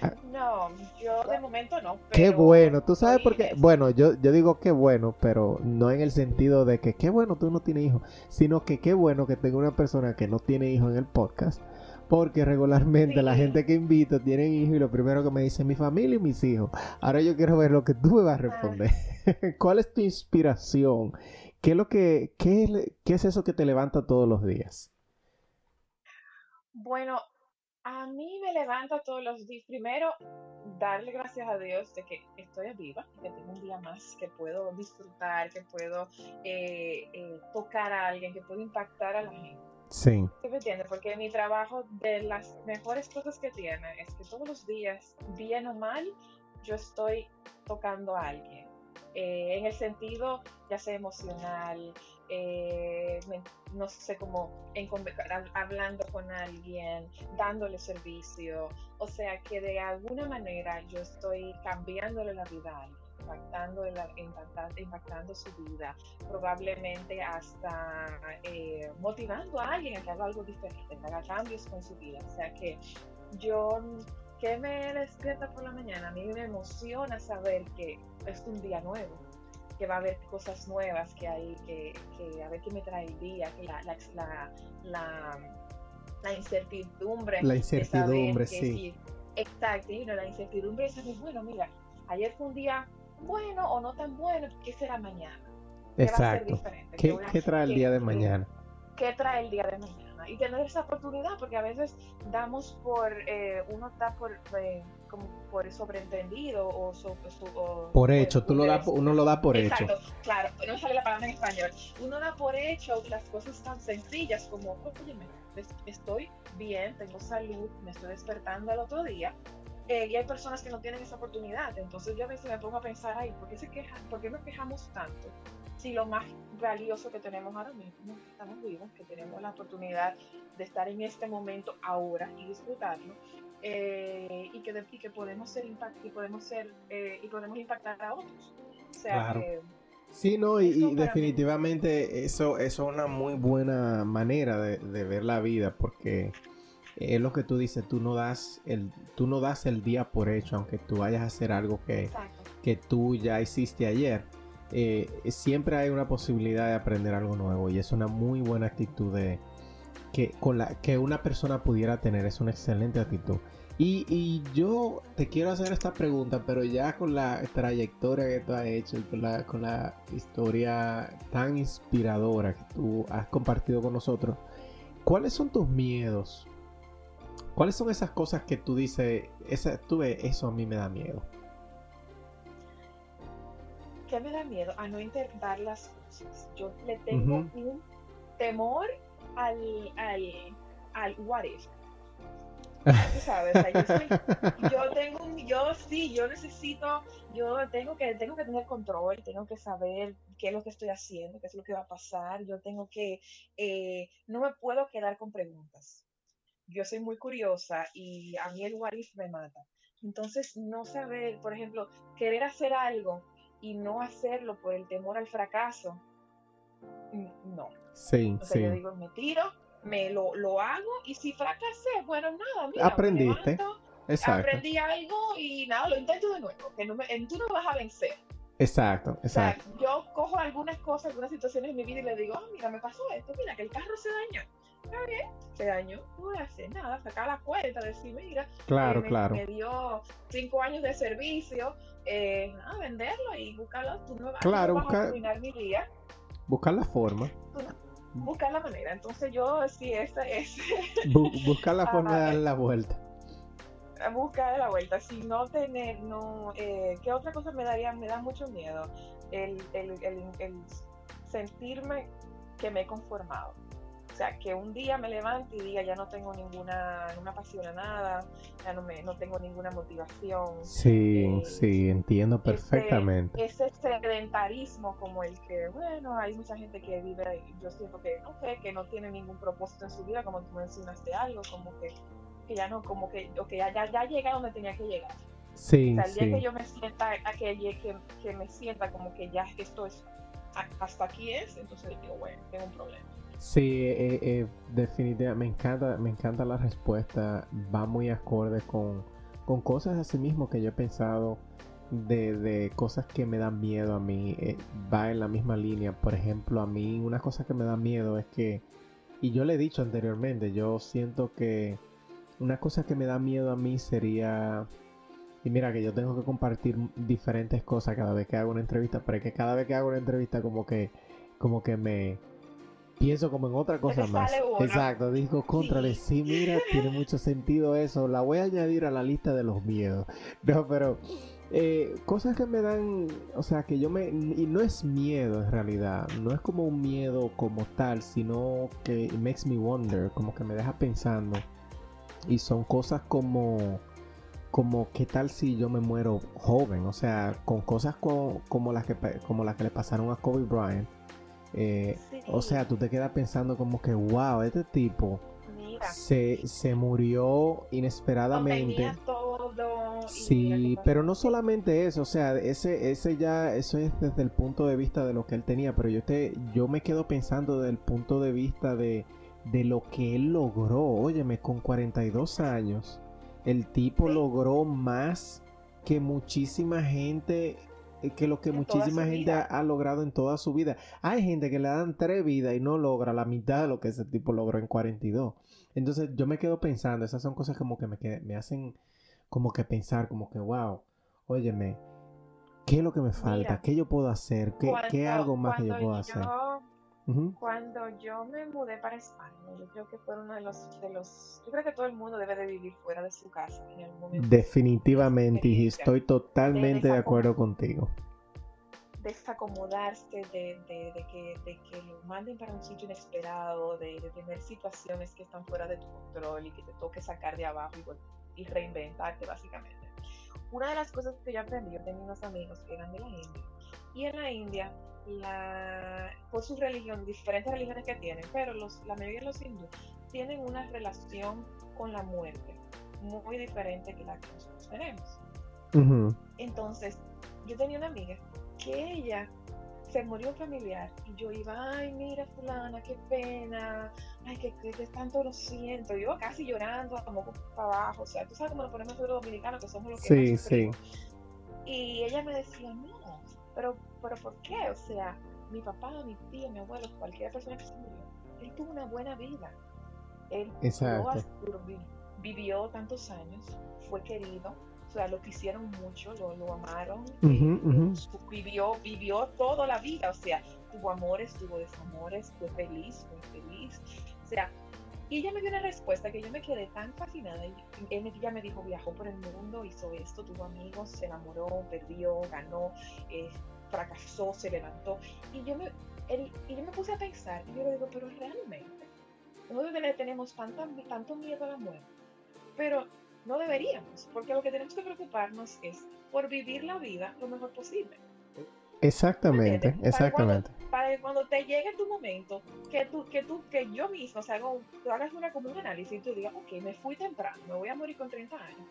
Ah. No, yo de momento no. qué bueno, tú sabes por qué. Bueno, yo, yo digo qué bueno, pero no en el sentido de que qué bueno tú no tienes hijos, sino que qué bueno que tengo una persona que no tiene hijos en el podcast porque regularmente la gente que invito tienen hijos y lo primero que me dicen mi familia y mis hijos. Ahora yo quiero ver lo que tú me vas a responder. ¿Cuál es tu inspiración? ¿Qué es, lo que, qué, qué es eso que te levanta todos los días? Bueno, a mí me levanta todos los días. Primero, darle gracias a Dios de que estoy viva, que tengo un día más, que puedo disfrutar, que puedo eh, eh, tocar a alguien, que puedo impactar a la gente. Sí. ¿Sí me entiendes? Porque mi trabajo, de las mejores cosas que tiene, es que todos los días, bien o mal, yo estoy tocando a alguien. Eh, en el sentido, ya sea emocional, eh, no sé cómo, hablando con alguien, dándole servicio. O sea que de alguna manera yo estoy cambiándole la vida a alguien impactando, impactando, impactando su vida, probablemente hasta eh, motivando a alguien a que haga algo diferente, que haga cambios con su vida. O sea que yo, que me despierta por la mañana, a mí me emociona saber que es un día nuevo, que va a haber cosas nuevas que hay, que, que a ver qué me trae el día, que la, la, la, la incertidumbre. La incertidumbre, sí. Exacto, y la incertidumbre es, bueno, mira, ayer fue un día bueno o no tan bueno, ¿qué será mañana? Exacto. ¿Qué, ¿Qué, trae el día de mañana? ¿Qué trae el día de mañana? Y tener esa oportunidad, porque a veces damos por, eh, uno está por, eh, como por sobreentendido o, por hecho, tú lo da, uno lo da por Exacto, hecho. Claro, no sale la palabra en español. Uno da por hecho las cosas tan sencillas como, oye, estoy bien, tengo salud, me estoy despertando al otro día, eh, y hay personas que no tienen esa oportunidad. Entonces yo a veces me pongo a pensar, ay, ¿por qué, se quejan, ¿por qué nos quejamos tanto? Si lo más valioso que tenemos ahora mismo, estamos vivos, que tenemos la oportunidad de estar en este momento ahora y disfrutarlo, eh, y, que, y que podemos ser impact, y podemos ser eh, y podemos impactar a otros. O sea, claro. Sí, no, y, definitivamente eso, eso, es una muy buena manera de, de ver la vida, porque es lo que tú dices, tú no das el, tú no das el día por hecho, aunque tú vayas a hacer algo que, que tú ya hiciste ayer. Eh, siempre hay una posibilidad de aprender algo nuevo y es una muy buena actitud de, que, con la, que una persona pudiera tener, es una excelente actitud. Y, y, yo te quiero hacer esta pregunta, pero ya con la trayectoria que tú has hecho, con la, con la historia tan inspiradora que tú has compartido con nosotros, ¿cuáles son tus miedos ¿Cuáles son esas cosas que tú dices, esa, tú ves, eso a mí me da miedo? ¿Qué me da miedo? A no intentar las cosas. Yo le tengo un temor al, al, al what if. Tú sabes, o sea, yo, soy, yo tengo un, yo sí, yo necesito, yo tengo que, tengo que tener control, tengo que saber qué es lo que estoy haciendo, qué es lo que va a pasar, yo tengo que, eh, no me puedo quedar con preguntas. Yo soy muy curiosa y a mí el what if me mata. Entonces, no saber, por ejemplo, querer hacer algo y no hacerlo por el temor al fracaso, no. Sí, o sea, sí. yo digo, me tiro, me lo, lo hago y si fracasé, bueno, nada, mira, aprendiste. Levanto, exacto. aprendí algo y nada, lo intento de nuevo, que no me, tú no vas a vencer. Exacto, exacto. O sea, yo cojo algunas cosas, algunas situaciones en mi vida y le digo, oh, mira, me pasó esto, mira, que el carro se dañó. Está bien, se dañó, no voy a hacer nada, sacar la cuenta, decir, mira, claro, eh, me, claro. me dio cinco años de servicio, eh, nada, venderlo y buscarlo, tú no vas, claro, no vas buscar, a arruinar mi día. Buscar la forma. Buscar la manera, entonces yo sí, esa es... Bu buscar la forma de dar la vuelta. Buscar la vuelta, si no tener, no, eh, ¿qué otra cosa me daría? Me da mucho miedo, el, el, el, el sentirme que me he conformado. O sea, que un día me levante y diga, ya no tengo ninguna, no me apasiona nada, ya no, me, no tengo ninguna motivación. Sí, eh, sí, entiendo perfectamente. Ese, ese, sedentarismo como el que, bueno, hay mucha gente que vive, yo siento que, no sé, que no tiene ningún propósito en su vida, como tú mencionaste algo, como que, que ya no, como que, okay, ya, ya, ya llegué a donde tenía que llegar. Sí, o sea, el día sí. que yo me sienta, a que, que, que me sienta como que ya esto es, hasta aquí es, entonces digo, bueno, tengo un problema. Sí, eh, eh, definitivamente me encanta, me encanta la respuesta, va muy acorde con, con cosas así mismo que yo he pensado de, de cosas que me dan miedo a mí, eh, va en la misma línea, por ejemplo, a mí una cosa que me da miedo es que, y yo le he dicho anteriormente, yo siento que una cosa que me da miedo a mí sería, y mira que yo tengo que compartir diferentes cosas cada vez que hago una entrevista, pero es que cada vez que hago una entrevista como que, como que me pienso como en otra cosa más. Exacto, digo, contrale, sí. sí, mira, tiene mucho sentido eso. La voy a añadir a la lista de los miedos. No, pero eh, cosas que me dan, o sea, que yo me... Y no es miedo en realidad, no es como un miedo como tal, sino que makes me wonder, como que me deja pensando. Y son cosas como... Como qué tal si yo me muero joven, o sea, con cosas como, como las que como las que le pasaron a Kobe Bryant. Eh, sí. O sea, tú te quedas pensando como que, wow, este tipo se, se, murió inesperadamente. Todo, sí, pero no solamente eso, o sea, ese, ese ya, eso es desde el punto de vista de lo que él tenía, pero yo, te, yo me quedo pensando desde el punto de vista de, de lo que él logró. Óyeme, con 42 años, el tipo sí. logró más que muchísima gente que lo que en muchísima gente ha, ha, logrado en toda su vida. Hay gente que le dan tres vidas y no logra la mitad de lo que ese tipo logró en 42. Entonces yo me quedo pensando, esas son cosas como que me, me hacen como que pensar, como que, wow, óyeme, ¿qué es lo que me falta? Mira, ¿Qué yo puedo hacer? ¿Qué, cuando, ¿qué algo más que yo puedo yo, hacer? Uh -huh. Cuando yo me mudé para España, yo creo que fue uno de los, de los, yo creo que todo el mundo debe de vivir fuera de su casa en algún momento. Definitivamente, y estoy totalmente de, de acuerdo contigo desacomodarse, de, de, de, que, de, que, lo manden para un sitio inesperado, de, tener situaciones que están fuera de tu control y que te toque sacar de abajo y, y, reinventarte básicamente. Una de las cosas que yo aprendí, yo tenía unos amigos que eran de la India, y en la India, la, por su religión, diferentes religiones que tienen, pero los, la mayoría de los hindúes tienen una relación con la muerte muy diferente que la que nosotros tenemos. Uh -huh. Entonces, yo tenía una amiga que ella se murió un familiar y yo iba, ay, mira fulana, qué pena, ay, que, que, que tanto lo siento, yo casi llorando, como para abajo, o sea, tú sabes cómo nos ponemos nosotros los dominicanos, que somos los que sí, más sí. Y ella me decía, no, pero, pero ¿por qué? O sea, mi papá, mi tío, mi abuelo, cualquier persona que se murió, él tuvo una buena vida. Él Exacto. vivió tantos años, fue querido, o sea, lo quisieron mucho, lo, lo amaron, uh -huh, uh -huh. vivió, vivió toda la vida, o sea, tuvo amores, tuvo desamores, fue feliz, fue feliz, o sea, y ella me dio una respuesta que yo me quedé tan fascinada, y ella me dijo, viajó por el mundo, hizo esto, tuvo amigos, se enamoró, perdió, ganó, eh, fracasó, se levantó, y yo me, el, y yo me puse a pensar, y yo le digo, pero realmente, nosotros le tenemos tanto, tanto miedo a la muerte, pero no deberíamos, porque lo que tenemos que preocuparnos es por vivir la vida lo mejor posible. Exactamente, exactamente. Para que, cuando, te llegue tu momento, que tú, que tú, que yo mismo, o sea, hago, tú hagas una como un análisis y tú digas, ok, me fui temprano, me voy a morir con 30 años.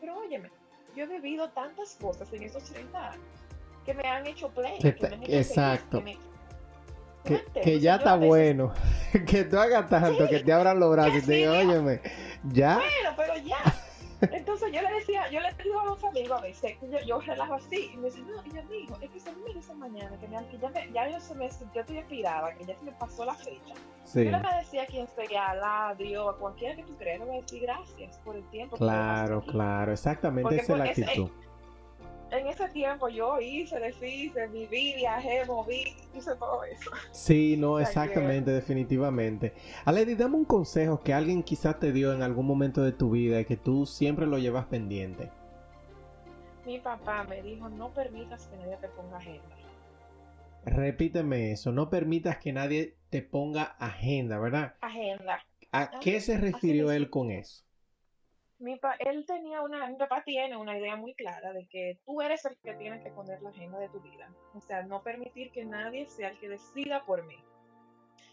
Pero óyeme, yo he vivido tantas cosas en esos 30 años que me han hecho play. exacto. que, ya está bueno. que tú hagas tanto, que te abran los brazos y te digan, óyeme, ya. Bueno, pero ya. Entonces yo le decía, yo le digo a los amigos a veces, yo, yo relajo así, y me dice, no, y yo digo, es que se me dice mañana, que, me, que ya, me, ya yo, se me, yo estoy inspirada, que ya se me pasó la fecha. Yo le decía a quien sea, a Dios, a cualquiera que tú creas, le voy a decir gracias por el tiempo. Claro, claro, exactamente, esa es la actitud en ese tiempo yo hice, deshice, viví, viajé, moví, hice todo eso. Sí, no, exactamente, definitivamente. Aledi, dame un consejo que alguien quizás te dio en algún momento de tu vida y que tú siempre lo llevas pendiente. Mi papá me dijo, no permitas que nadie te ponga agenda. Repíteme eso, no permitas que nadie te ponga agenda, ¿verdad? Agenda. ¿A qué se refirió él con eso? Mi él tenía una, mi papá tiene una idea muy clara de que tú eres el que tienes que poner la agenda de tu vida. O sea, no permitir que nadie sea el que decida por mí.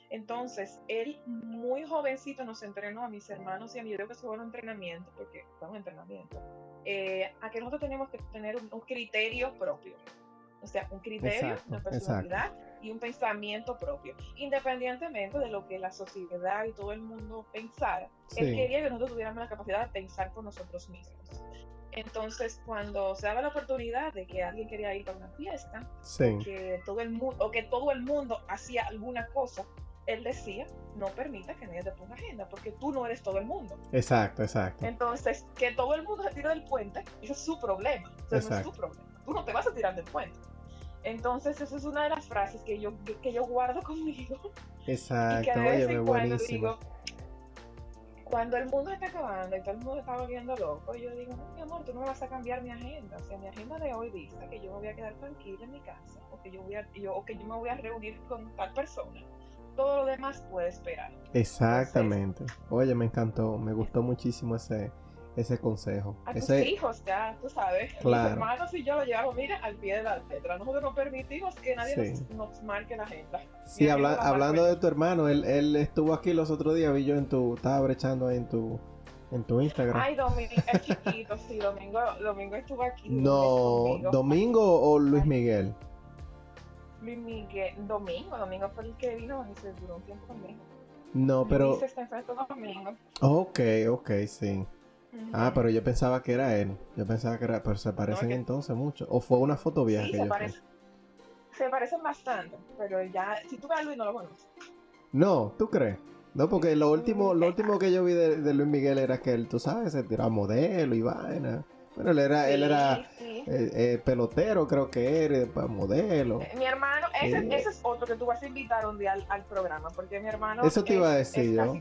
Entonces, él muy jovencito nos entrenó a mis hermanos y a mí, yo creo que fue un entrenamiento, porque fue un entrenamiento, eh, a que nosotros tenemos que tener un, criterio propio. O sea, un criterio, una personalidad y un pensamiento propio, independientemente de lo que la sociedad y todo el mundo pensara. Él quería que nosotros tuviéramos la capacidad de pensar por nosotros mismos. Entonces, cuando se daba la oportunidad de que alguien quería ir a una fiesta, o, que todo el o que todo el mundo hacía alguna cosa, él decía, no permita que nadie te ponga agenda, porque tú no eres todo el mundo. Exacto, exacto. Entonces, que todo el mundo se tire del puente, ese es su problema. no es tu problema. Tú no te vas a tirar del puente. Entonces, esa es una de las frases que yo, que yo guardo conmigo. Exacto, y que Oye, cuando digo, cuando el mundo está acabando y todo el mundo está volviendo loco, yo digo, no, mi amor, tú no me vas a cambiar mi agenda. O sea, mi agenda de hoy dice que yo me voy a quedar tranquila en mi casa, o que yo, voy a, yo, o que yo me voy a reunir con tal persona. Todo lo demás puede esperar. Exactamente. Oye, me encantó, me gustó muchísimo ese, ese consejo. A tus hijos, ya, tú sabes. Claro. Mis hermanos y yo lo llevamos, mira, al pie de la letra. Nosotros no permitimos que nadie nos, marque la agenda. Sí, hablando de tu hermano, él, él estuvo aquí los otros días, vi yo en tu, estaba brechando ahí en tu, en tu Instagram. Ay, Domingo, es chiquito, sí, Domingo, Domingo estuvo aquí. No, ¿Domingo o Luis Miguel? Luis Miguel, Domingo, Domingo fue el que vino y se duró un tiempo conmigo. No, pero... Luis está enfrente de Domingo. Ok, ok, sí. Ah, pero yo pensaba que era él. Yo pensaba que era, pero se parecen entonces mucho. ¿O fue una foto vieja? Sí, se, parece, se parecen bastante, pero ya, si tú ves a Luis no lo conoces. No, ¿tú crees? No, porque lo último, lo último que yo vi de, Luis Miguel era que él, tú sabes, se tiraba modelo y vaina. Bueno, él era, él era eh, eh, pelotero, creo que era, y después modelo. Eh, mi hermano, ese, ese, es otro que tú vas a invitar un día al, programa, porque mi hermano. Eso te iba a decir yo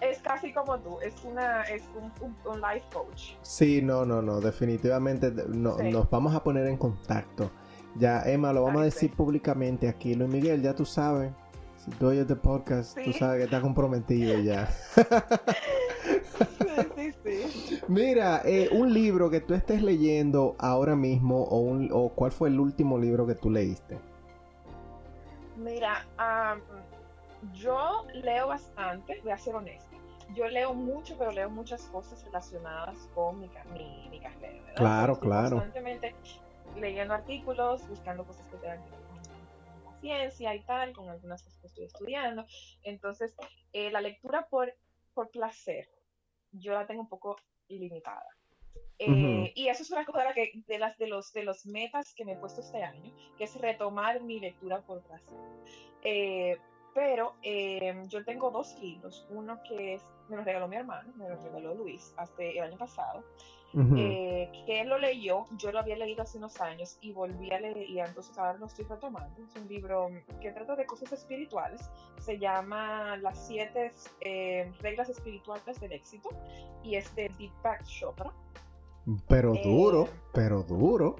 es casi como tú, es una es un, un, life coach. Sí, no, no, no, definitivamente nos vamos a poner en contacto. Ya, Emma, lo vamos a decir públicamente aquí. Luis Miguel, ya tú sabes, si tú oyes este podcast, tú sabes que está comprometido ya. sí, sí, Mira, eh, un libro que tú estés leyendo ahora mismo o, un, o cuál fue el último libro que tú leíste. Mira, yo leo bastante, voy a ser honesta yo leo mucho, pero leo muchas cosas relacionadas con mi, mi, carrera. ¿verdad? Claro, claro. Constantemente leyendo artículos, buscando cosas que tengan que ver con la ciencia y tal, con algunas cosas que estoy estudiando. Entonces, eh, la lectura por, por placer, yo la tengo un poco limitada. Eh, y eso es una cosa de, que, de, las, de, los, de los metas que me he puesto este año, que es retomar mi lectura por placer. Eh, pero eh, yo tengo dos libros, uno que es, me lo regaló mi hermano, me lo regaló Luis hasta el año pasado, eh, que él lo leyó, yo lo había leído hace unos años y volví a leer y entonces ahora lo estoy retomando. Es un libro que trata de cosas espirituales, se llama Las siete eh, reglas espirituales del éxito y es de Deepak Chopra. Pero duro, pero duro.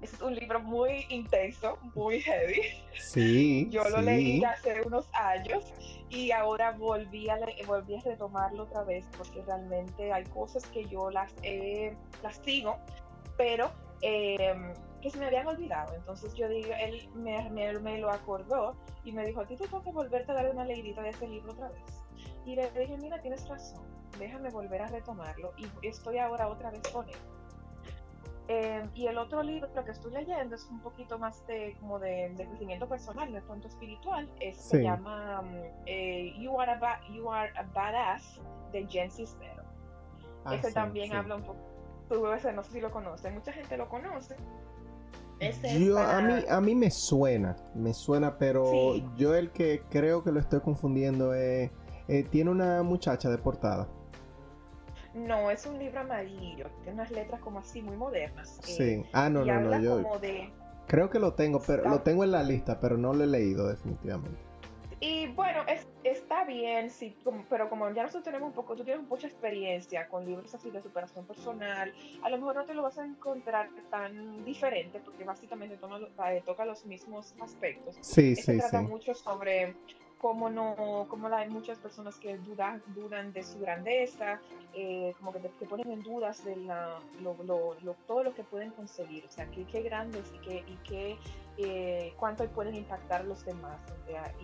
Sí, es un libro muy intenso, muy heavy. Sí. Yo lo leí hace unos años y ahora volví a, volví a retomarlo otra vez porque realmente hay cosas que yo las, las sigo, pero em, que se me habían olvidado. Entonces yo digo, él me, me, lo acordó y me dijo, a ti te tengo que volverte a dar una leidita de ese libro otra vez. Y le dije, mira, tienes razón, déjame volver a retomarlo y estoy ahora otra vez con él. Em, y el otro libro que estoy leyendo es un poquito más de como de, crecimiento personal, no tanto espiritual. Se llama um, eh, you, Are a you Are a Badass de Jen Cisnero. Ah, ese también habla un poco. Ese no sé si lo conoce, mucha gente lo conoce. yo, a, mí, a mí me suena, me suena, pero yo el que creo que lo estoy confundiendo es, eh, tiene una muchacha de portada. No, es un libro amarillo, tiene unas letras como así muy modernas. Sí, eh, ah, no, no, no, yo creo que lo tengo, pero lo tengo en la lista, pero no lo he leído definitivamente. Y bueno, es, está bien, sí, pero como ya nosotros tenemos un poco, tú tienes mucha experiencia con libros así de superación personal, a lo mejor no te lo vas a encontrar tan diferente porque básicamente toma, eh, toca los mismos aspectos. Sí, este sí, trata mucho sobre cómo no, cómo hay muchas personas que dudan, dudan de su grandeza, eh, como que te, ponen en dudas de la, lo, lo, todo lo que pueden conseguir, o sea, qué, qué grandes y qué, y qué eh, cuánto pueden impactar los demás,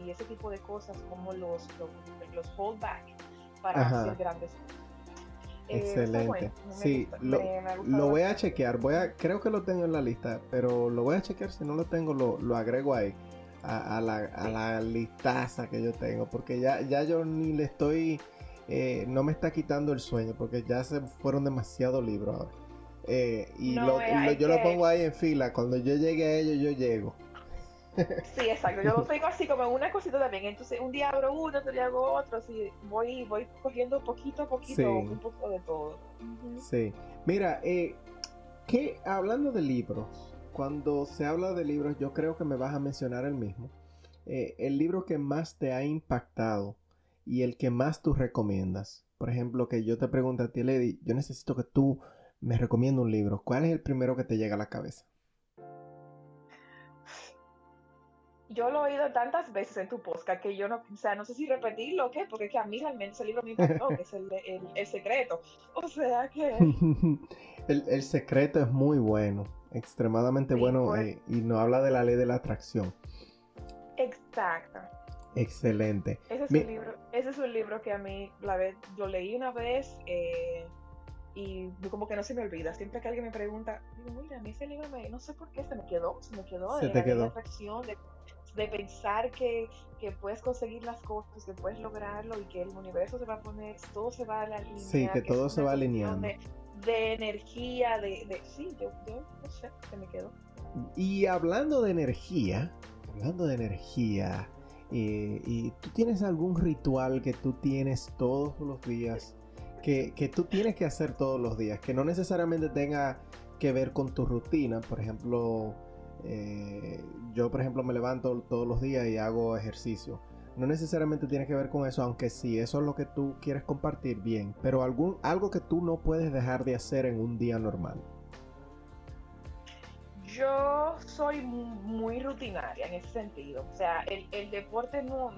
y ese tipo de cosas como los, los, los hold back para ser grandes. Eh, Excelente. sí, lo, lo voy a chequear. Voy a, creo que lo tengo en la lista, pero lo voy a chequear. Si no lo tengo, lo, lo agrego ahí a, la, a la listaza que yo tengo, porque ya, ya yo ni le estoy, eh, no me está quitando el sueño, porque ya se fueron demasiados libros ahora. Eh, y eh, yo lo pongo ahí en fila, cuando yo llegue a ellos, yo llego. Sí, exacto. Yo lo tengo así como una cosita también. Entonces, un día abro uno, otro día hago otro. Así voy, voy cogiendo poquito a poquito un poco de todo. Sí. Mira, eh, que hablando de libros, cuando se habla de libros, yo creo que me vas a mencionar el mismo. Eh, el libro que más te ha impactado y el que más tú recomiendas. Por ejemplo, que yo te pregunto a ti, Lady, yo necesito que tú me recomiendas un libro. ¿Cuál es el primero que te llega a la cabeza? Yo lo he oído tantas veces en tu podcast que yo no, o sea, no sé si repetirlo o qué, porque es que a mí realmente ese libro me impactó, que es el, el, secreto. O sea que... el, el secreto es muy bueno extremadamente bueno eh, y nos habla de la ley de la atracción. Exacto. Excelente. Ese es, un libro, ese es un libro que a mí la vez, lo leí una vez eh, y como que no se me olvida. Siempre que alguien me pregunta, digo, mira, a mí ese libro me, no sé por qué se me quedó, se me quedó se de te quedó. atracción, de, de pensar que, que, puedes conseguir las cosas, que puedes lograrlo y que el universo se va a poner, todo se va a alinear. Sí, que, todo se va alineando de energía, de, de sí, yo, yo no sé, se me quedó. Y hablando de energía, hablando de energía, eh, ¿y tú tienes algún ritual que tú tienes todos los días, que, que tú tienes que hacer todos los días, que no necesariamente tenga que ver con tu rutina? Por ejemplo, eh, yo por ejemplo me levanto todos los días y hago ejercicio no necesariamente tiene que ver con eso, aunque si eso es lo que tú quieres compartir, bien. Pero algún, algo que tú no puedes dejar de hacer en un día normal. Yo soy muy rutinaria en ese sentido. O sea, el, deporte no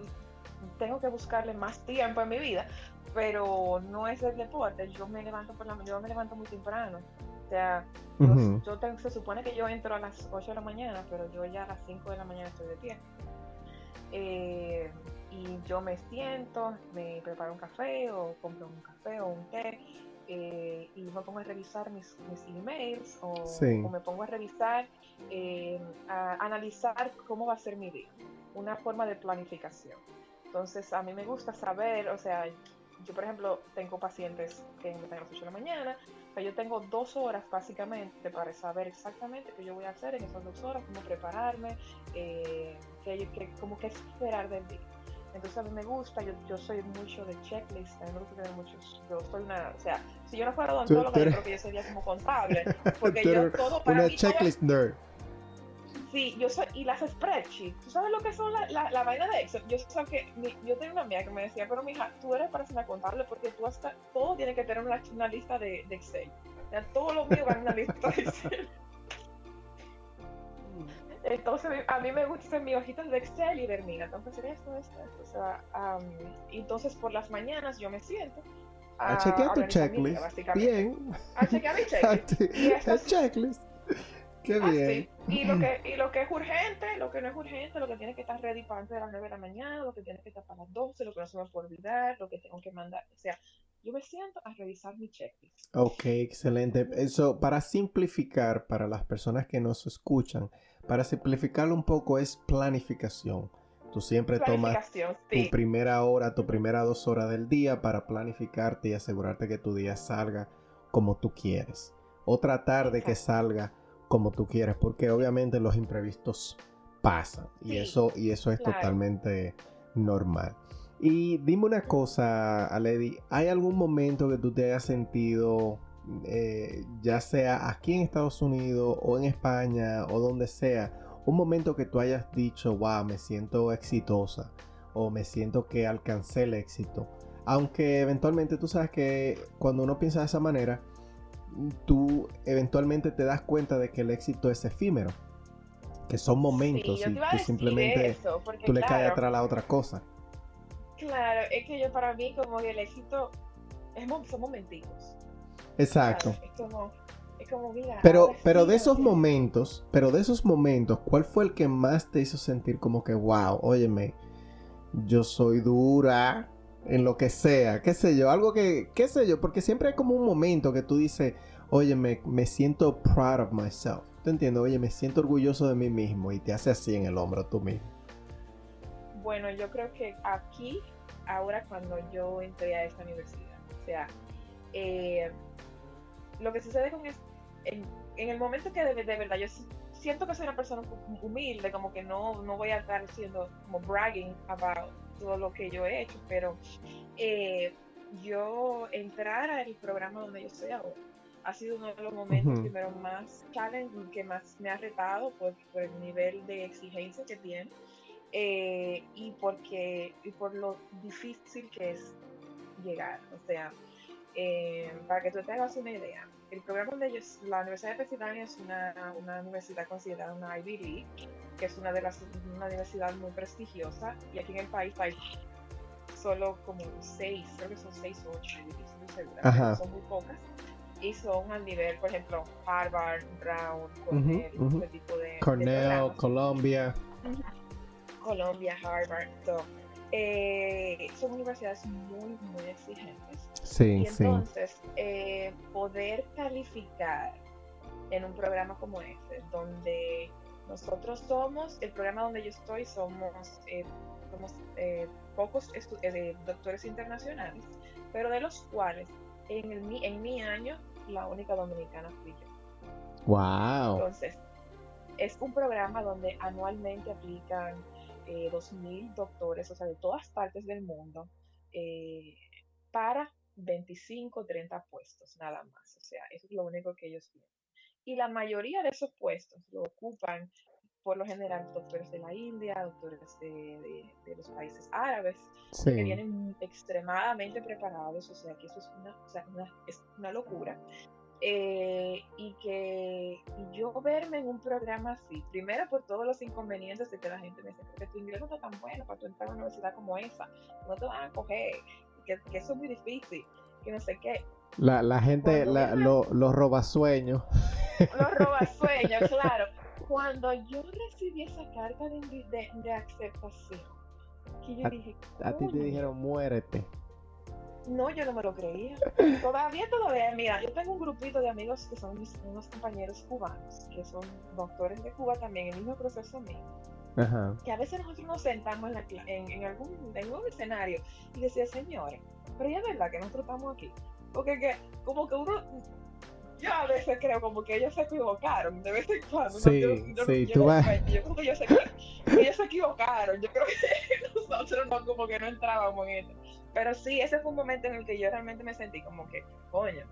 tengo que buscarle más tiempo en mi vida, pero no es el deporte. Yo me levanto por la yo me levanto muy temprano. O sea, yo, se supone que yo entro a las 8 de la mañana, pero yo ya a las 5 de la mañana estoy de pie. Eh, y yo me siento, me preparo un café o compro un café o un té eh, y me pongo a revisar mis, mis emails o, me pongo a revisar, eh, a analizar cómo va a ser mi día, una forma de planificación. Entonces a mí me gusta saber, o sea, yo por ejemplo tengo pacientes que me a las 8 de la mañana, pero yo tengo dos horas básicamente para saber exactamente qué yo voy a hacer en esas dos horas, cómo prepararme, eh, qué, qué, cómo qué esperar del día. Entonces a mí me gusta, yo, yo soy mucho de checklist, a mí me gusta tener muchos, yo soy una, o sea, si yo no fuera odontóloga, yo creo que yo sería como contable, porque yo todo para Una checklist nerd. Sí, yo soy, y las spreadsheets, ¿tú sabes lo que son la, la, la vaina de Excel? Yo sé que, yo tengo una amiga que me decía, pero mija, tú eres para ser una contable porque tú hasta, todo tiene que tener una, una lista de, de, Excel. O sea, todo lo mío va en una lista de Excel. Entonces, a mí me gusta hacer mis hojitas de Excel y que hacer esto, esto, esto. O sea, entonces por las mañanas yo me siento a, chequear tu checklist. bien. A chequear mi checklist. El checklist. Qué bien. Y lo, que, y lo que es urgente, lo que no es urgente, lo que tiene que estar ready para antes de las 9 de la mañana, lo que tiene que estar para las 12, lo que no se me puede olvidar, lo que tengo que mandar. O sea, yo me siento a revisar mi checklist. Ok, excelente. Eso, para simplificar, para las personas que nos escuchan, para simplificarlo un poco es planificación. Tú siempre tomas tu primera hora, tu primera dos horas del día para planificarte y asegurarte que tu día salga como tú quieres. O tratar de que salga como tú quieres, porque obviamente los imprevistos pasan y eso y eso es totalmente normal. Y dime una cosa, Aledi, ¿hay algún momento que tú te hayas sentido, eh, ya sea aquí en Estados Unidos o en España o donde sea, un momento que tú hayas dicho, wow, me siento exitosa o me siento que alcancé el éxito. Aunque eventualmente tú sabes que cuando uno piensa de esa manera, tú eventualmente te das cuenta de que el éxito es efímero. Que son momentos y que simplemente tú le caes atrás a la otra cosa. Claro, es que yo para mí como que el éxito es, son momentitos. Exacto. es como, pero, pero de esos momentos, pero de esos momentos, ¿cuál fue el que más te hizo sentir como que, wow, óyeme, yo soy dura en lo que sea, qué sé yo, algo que, qué sé yo, porque siempre hay como un momento que tú dices, óyeme, me siento proud of myself. ¿Te entiendes? Oye, me siento orgulloso de mí mismo y te hace así en el hombro tú mismo. Bueno, yo creo que aquí, ahora cuando yo entré a esta universidad, o sea, eh, lo que sucede con es, en, el momento que de, verdad yo siento que soy una persona humilde, como que no, no voy a estar siendo como bragging about todo lo que yo he hecho, pero eh, yo entrar al programa donde yo estoy ahora ha sido uno de los momentos primero más challenging que más me ha retado por, por el nivel de exigencia que tiene eh, y porque y por lo difícil que es llegar. O sea eh, para que tú te hagas una idea, el programa donde ellos, la Universidad de Pensilvania es una, una, universidad considerada una Ivy League, que es una de las una universidad muy prestigiosa, y aquí en el país hay solo como seis, creo que son seis o ocho, son muy pocas, y son al nivel, por ejemplo, Harvard, Brown, Cornell, ese tipo de Cornell, Columbia. Colombia, Harvard. Eh, son universidades muy, muy exigentes. Sí, y entonces, eh, poder calificar en un programa como este, donde nosotros somos, el programa donde yo estoy, somos, eh, somos pocos doctores internacionales, pero de los cuales en, el, en mi año la única dominicana fui yo. Wow. Entonces, es un programa donde anualmente aplican eh, 2.000 doctores, o sea, de todas partes del mundo, eh, para 25, 30 puestos, nada más. O sea, eso es lo único que ellos tienen. Y la mayoría de esos puestos lo ocupan, por lo general, doctores de la India, doctores de, los países árabes, que vienen extremadamente preparados, o sea, que eso es una, o sea, una, es una locura. Eh, y que yo verme en un programa así, primero por todos los inconvenientes de que la gente me dice, que tu inglés no está tan bueno para tu entrar a una universidad como esa, no te van a coger, que, eso es muy difícil, que no sé qué. La, la gente, la, los robasueños. Los robasueños, claro. Cuando yo recibí esa carta de, de, aceptación, que yo dije, a ti te dijeron muérete. No, yo no me lo creía. Todavía, todavía, mira, yo tengo un grupito de amigos que son mis, unos compañeros cubanos, que son doctores de Cuba también, el mismo proceso mío. Ajá. Que a veces nosotros nos sentamos en, en, algún, en un escenario y decía, señores, pero ya es verdad que nosotros estamos aquí. Porque que, como que uno, yo a veces creo como que ellos se equivocaron, de vez en cuando. Sí, yo, sí, tú vas. Yo creo que ellos se, ellos se equivocaron, yo creo que nosotros no, como que no entrábamos en eso. Pero sí, ese fue un momento en el que yo realmente me sentí como que, coño,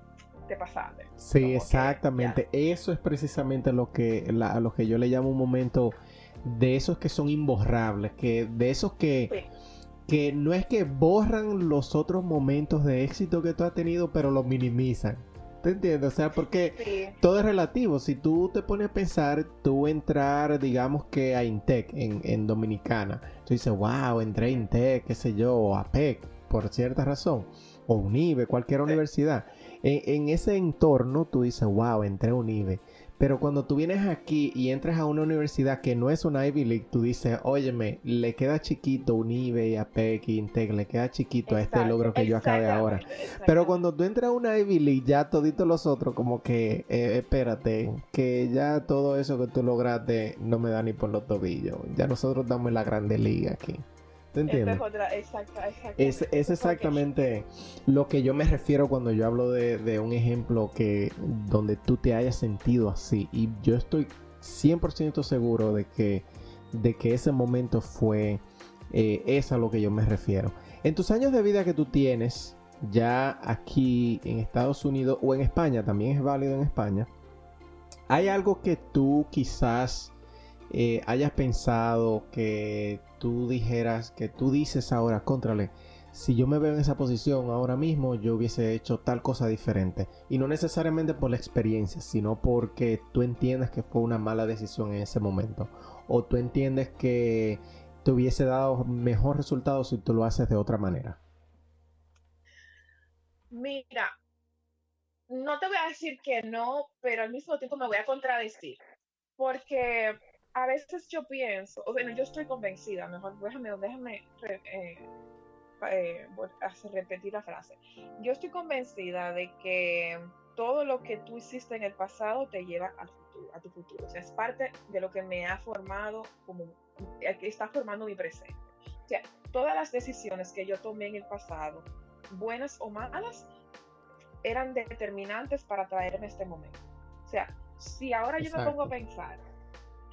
te pasaste. Sí, exactamente. Eso es precisamente lo que, a lo que yo le llamo un momento de esos que son imborrables, que de esos que, que no es que borran los otros momentos de éxito que tú has tenido, pero los minimizan. ¿Te entiendes? O sea, porque todo es relativo. Si tú te pones a pensar, tú entrar, digamos que a Intec en, en Dominicana, tú dices, wow, entré a Intec, qué sé yo, o a PEC, por cierta razón, o UNIBE, cualquier universidad. En, en, ese entorno, tú dices, wow, entré a UNIBE. Pero cuando tú vienes aquí y entras a una universidad que no es una Ivy League, tú dices, óyeme, le queda chiquito un y a PEC, Intec, le queda chiquito a este logro que yo acabé ahora. Pero cuando tú entras a una Ivy League, ya toditos los otros, como que, eh, espérate, que ya todo eso que tú lograste no me da ni por los tobillos. Ya nosotros damos la grande liga aquí. ¿Te entiendes? Es, es, exactamente lo que yo me refiero cuando yo hablo de, un ejemplo que donde tú te hayas sentido así. Y yo estoy 100% seguro de que, de que ese momento fue eh, es a lo que yo me refiero. En tus años de vida que tú tienes, ya aquí en Estados Unidos o en España, también es válido en España, ¿hay algo que tú quizás eh, hayas pensado que tú dijeras, que tú dices ahora, contrale, si yo me veo en esa posición ahora mismo, yo hubiese hecho tal cosa diferente. Y no necesariamente por la experiencia, sino porque tú entiendes que fue una mala decisión en ese momento. O tú entiendes que te hubiese dado mejor resultado si tú lo haces de otra manera. Mira, no te voy a decir que no, pero al mismo tiempo me voy a contradecir. Porque a veces yo pienso, o bueno, yo estoy convencida, mejor déjame, déjame eh, eh, repetir la frase. Yo estoy convencida de que todo lo que tú hiciste en el pasado te lleva al futuro, a tu futuro. O sea, es parte de lo que me ha formado, como eh, que está formando mi presente. O sea, todas las decisiones que yo tomé en el pasado, buenas o malas, eran determinantes para traerme este momento. O sea, si ahora yo me pongo a pensar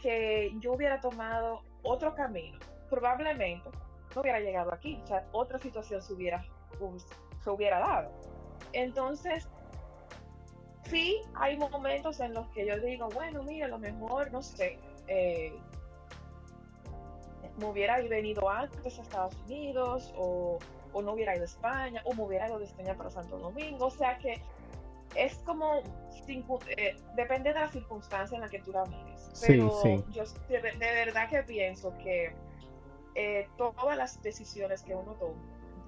que yo hubiera tomado otro camino, probablemente no hubiera llegado aquí, o sea, otra situación se hubiera, se hubiera dado. Entonces, sí hay momentos en los que yo digo, bueno, mira, a lo mejor, no sé, eh, me hubiera venido antes a Estados Unidos o, o, no hubiera ido a España o me hubiera ido de España para Santo Domingo, o sea que es como, eh, depende de la circunstancia en la que tú la mires. Pero yo de, verdad que pienso que eh, todas las decisiones que uno toma,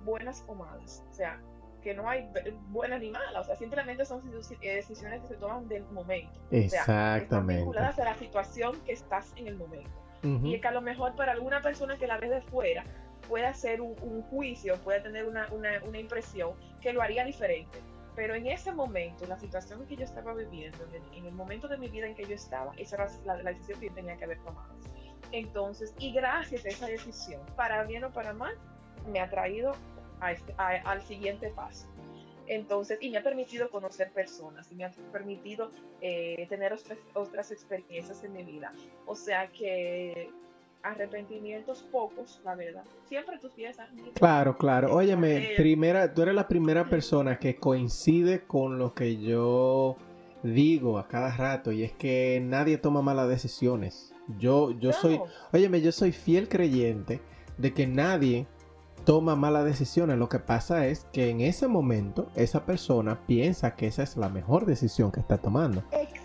buenas o malas, o sea, que no hay buenas ni malas, o sea, simplemente son eh, decisiones que se toman del momento. Exactamente. están vinculadas a la situación que estás en el momento. Y que a lo mejor para alguna persona que la ve de fuera puede hacer un, juicio, puede tener una, una, una impresión que lo haría diferente pero en ese momento, la situación que yo estaba viviendo, en el, momento de mi vida en que yo estaba, esa era la, decisión que yo tenía que haber tomado. Entonces, y gracias a esa decisión, para bien o para mal, me ha traído a este, al siguiente paso. Entonces, y me ha permitido conocer personas, y me ha permitido eh, tener otras, otras experiencias en mi vida. O sea que arrepentimientos pocos, la verdad. Siempre tú piensas. Claro, claro. Óyeme, primera, tú eres la primera persona que coincide con lo que yo digo a cada rato y es que nadie toma malas decisiones. Yo, yo soy, óyeme, yo soy fiel creyente de que nadie toma malas decisiones. Lo que pasa es que en ese momento esa persona piensa que esa es la mejor decisión que está tomando.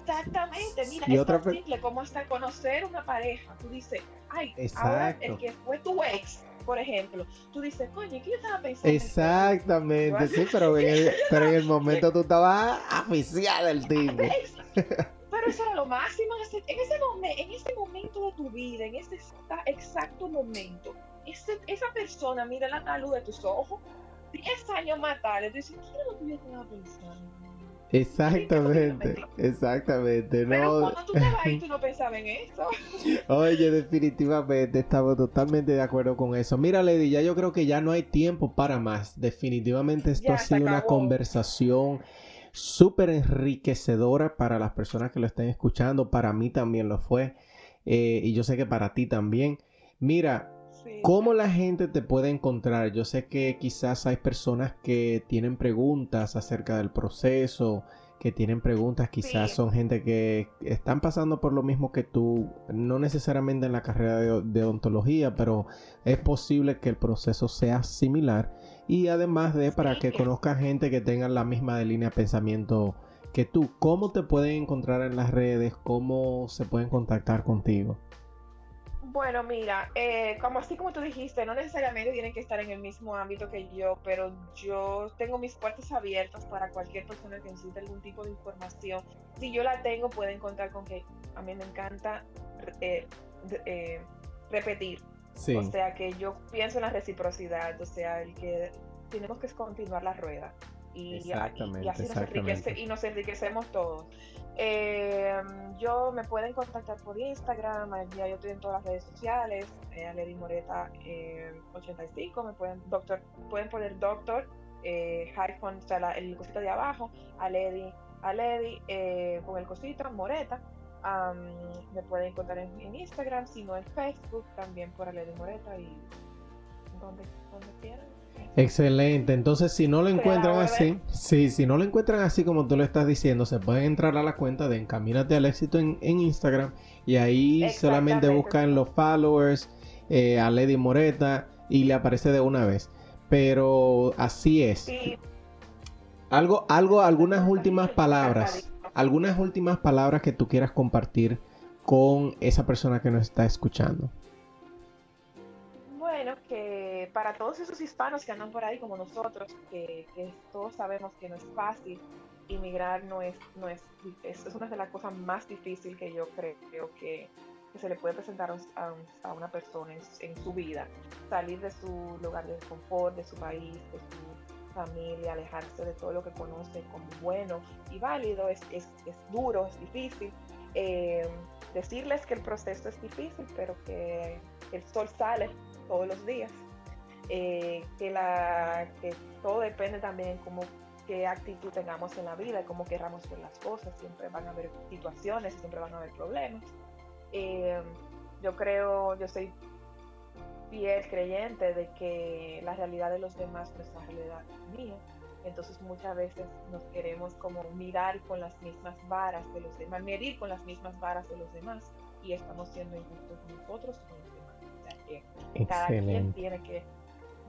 Exactamente, mira, es otra simple como hasta conocer una pareja. Tú dices, ay, ahora el que fue tu ex, por ejemplo, tú dices, coño, ¿qué yo estaba pensando? Exactamente, sí, pero en, el, pero en el momento tú estabas oficial del tipo. Pero eso era lo máximo en ese, en ese, en ese momento de tu vida, en ese exacto momento esa persona mira la luz de tus ojos, 10 años más tarde, tú dices, ¿qué es lo que yo estaba pensando? Exactamente, exactamente. Pero cuando tú te vas y tú no pensabas en eso. Oye, definitivamente estamos totalmente de acuerdo con eso. Mira, Lady, ya yo creo que ya no hay tiempo para más. Definitivamente esto ha sido una conversación súper enriquecedora para las personas que lo estén escuchando. Para mí también lo fue. Eh, y yo sé que para ti también. Mira, ¿Cómo la gente te puede encontrar? Yo sé que quizás hay personas que tienen preguntas acerca del proceso, que tienen preguntas, quizás son gente que están pasando por lo mismo que tú, no necesariamente en la carrera de, de, odontología, pero es posible que el proceso sea similar y además de para que conozcan gente que tenga la misma línea de pensamiento que tú. ¿Cómo te pueden encontrar en las redes? ¿Cómo se pueden contactar contigo? Bueno, mira, eh, como así como tú dijiste, no necesariamente tienen que estar en el mismo ámbito que yo, pero yo tengo mis puertas abiertas para cualquier persona que necesite algún tipo de información. Si yo la tengo, pueden contar con que a mí me encanta eh, eh, repetir. O sea, que yo pienso en la reciprocidad, o sea, el que tenemos que continuar la rueda. Y, así nos, y nos enriquecemos todos. Eh, yo me pueden contactar por Instagram, ya yo estoy en todas las redes sociales, eh, Lady Moreta 85, me pueden, doctor, pueden poner doctor, eh, o sea, el cosito de abajo, a Lady, a Lady eh, con el cosito, Moreta. me pueden encontrar en, Instagram, sino en Facebook, también por Lady Moreta y donde, donde quieran. Excelente. Entonces, si no lo encuentran así, sí, si no lo encuentran así como tú lo estás diciendo, se pueden entrar a la cuenta de Encamínate al éxito en, Instagram y ahí solamente buscan los followers eh, a Lady Moreta y le aparece de una vez. Pero así es. Algo, algo, algunas últimas palabras, algunas últimas palabras que tú quieras compartir con esa persona que nos está escuchando para todos esos hispanos que andan por ahí como nosotros, que, todos sabemos que no es fácil, inmigrar no es, no es, es, una de las cosas más difíciles que yo creo que, se le puede presentar a, una persona en, su vida. Salir de su lugar de confort, de su país, de su familia, alejarse de todo lo que conoce como bueno y válido, es, es, duro, es difícil. Eh, decirles que el proceso es difícil, pero que el sol sale todos los días eh, que, la, que todo depende también como qué actitud tengamos en la vida, cómo querramos ver las cosas. Siempre van a haber situaciones, siempre van a haber problemas. Eh, yo creo, yo soy fiel creyente de que la realidad de los demás no es la realidad mía. Entonces muchas veces nos queremos como mirar con las mismas varas de los demás, medir con las mismas varas de los demás y estamos siendo injustos nosotros con los. Cada quien tiene que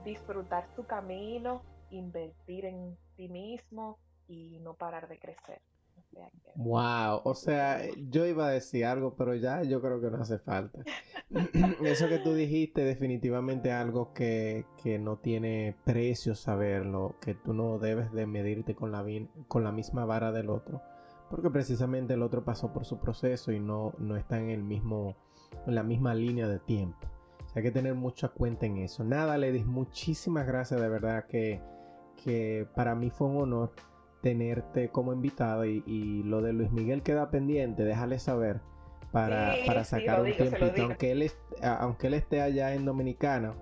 disfrutar tu camino, invertir en ti mismo y no parar de crecer. Wow, o sea, yo iba a decir algo, pero ya yo creo que no hace falta. Eso que tú dijiste definitivamente algo que, que, no tiene precio saberlo, que tú no debes de medirte con la, con la misma vara del otro, porque precisamente el otro pasó por su proceso y no, no está en el mismo, en la misma línea de tiempo hay que tener mucha cuenta en eso. Nada, Ledis, muchísimas gracias. De verdad que, que para mí fue un honor tenerte como invitado y, lo de Luis Miguel queda pendiente, déjale saber para, para sacar un tiempito, aunque él, aunque él esté allá en Dominicana,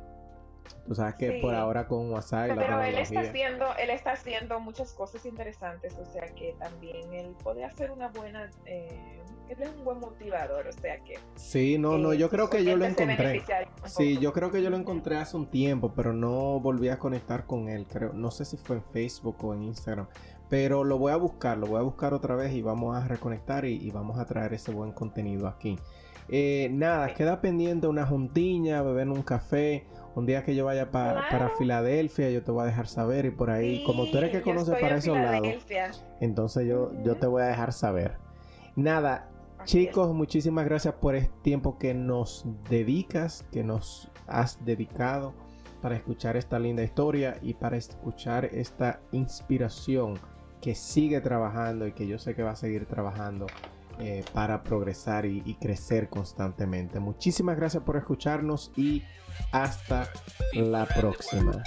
Tú sabes que por ahora con WhatsApp. Pero él está haciendo, él está haciendo muchas cosas interesantes, o sea que también él puede hacer una buena, eh, él es un buen motivador, o sea que. Sí, no, no, yo creo que yo lo encontré. Sí, yo creo que yo lo encontré hace un tiempo, pero no volví a conectar con él, creo, no sé si fue en Facebook o en Instagram, pero lo voy a buscar, lo voy a buscar otra vez y vamos a reconectar y, vamos a traer ese buen contenido aquí. Eh, nada, queda pendiente una juntiña, beber un café un día que yo vaya para Filadelfia, yo te voy a dejar saber y por ahí, como tú eres que conoces para esos lados, entonces yo, yo te voy a dejar saber. Nada, chicos, muchísimas gracias por este tiempo que nos dedicas, que nos has dedicado para escuchar esta linda historia y para escuchar esta inspiración que sigue trabajando y que yo sé que va a seguir trabajando eh, para progresar y, crecer constantemente. Muchísimas gracias por escucharnos y hasta la próxima.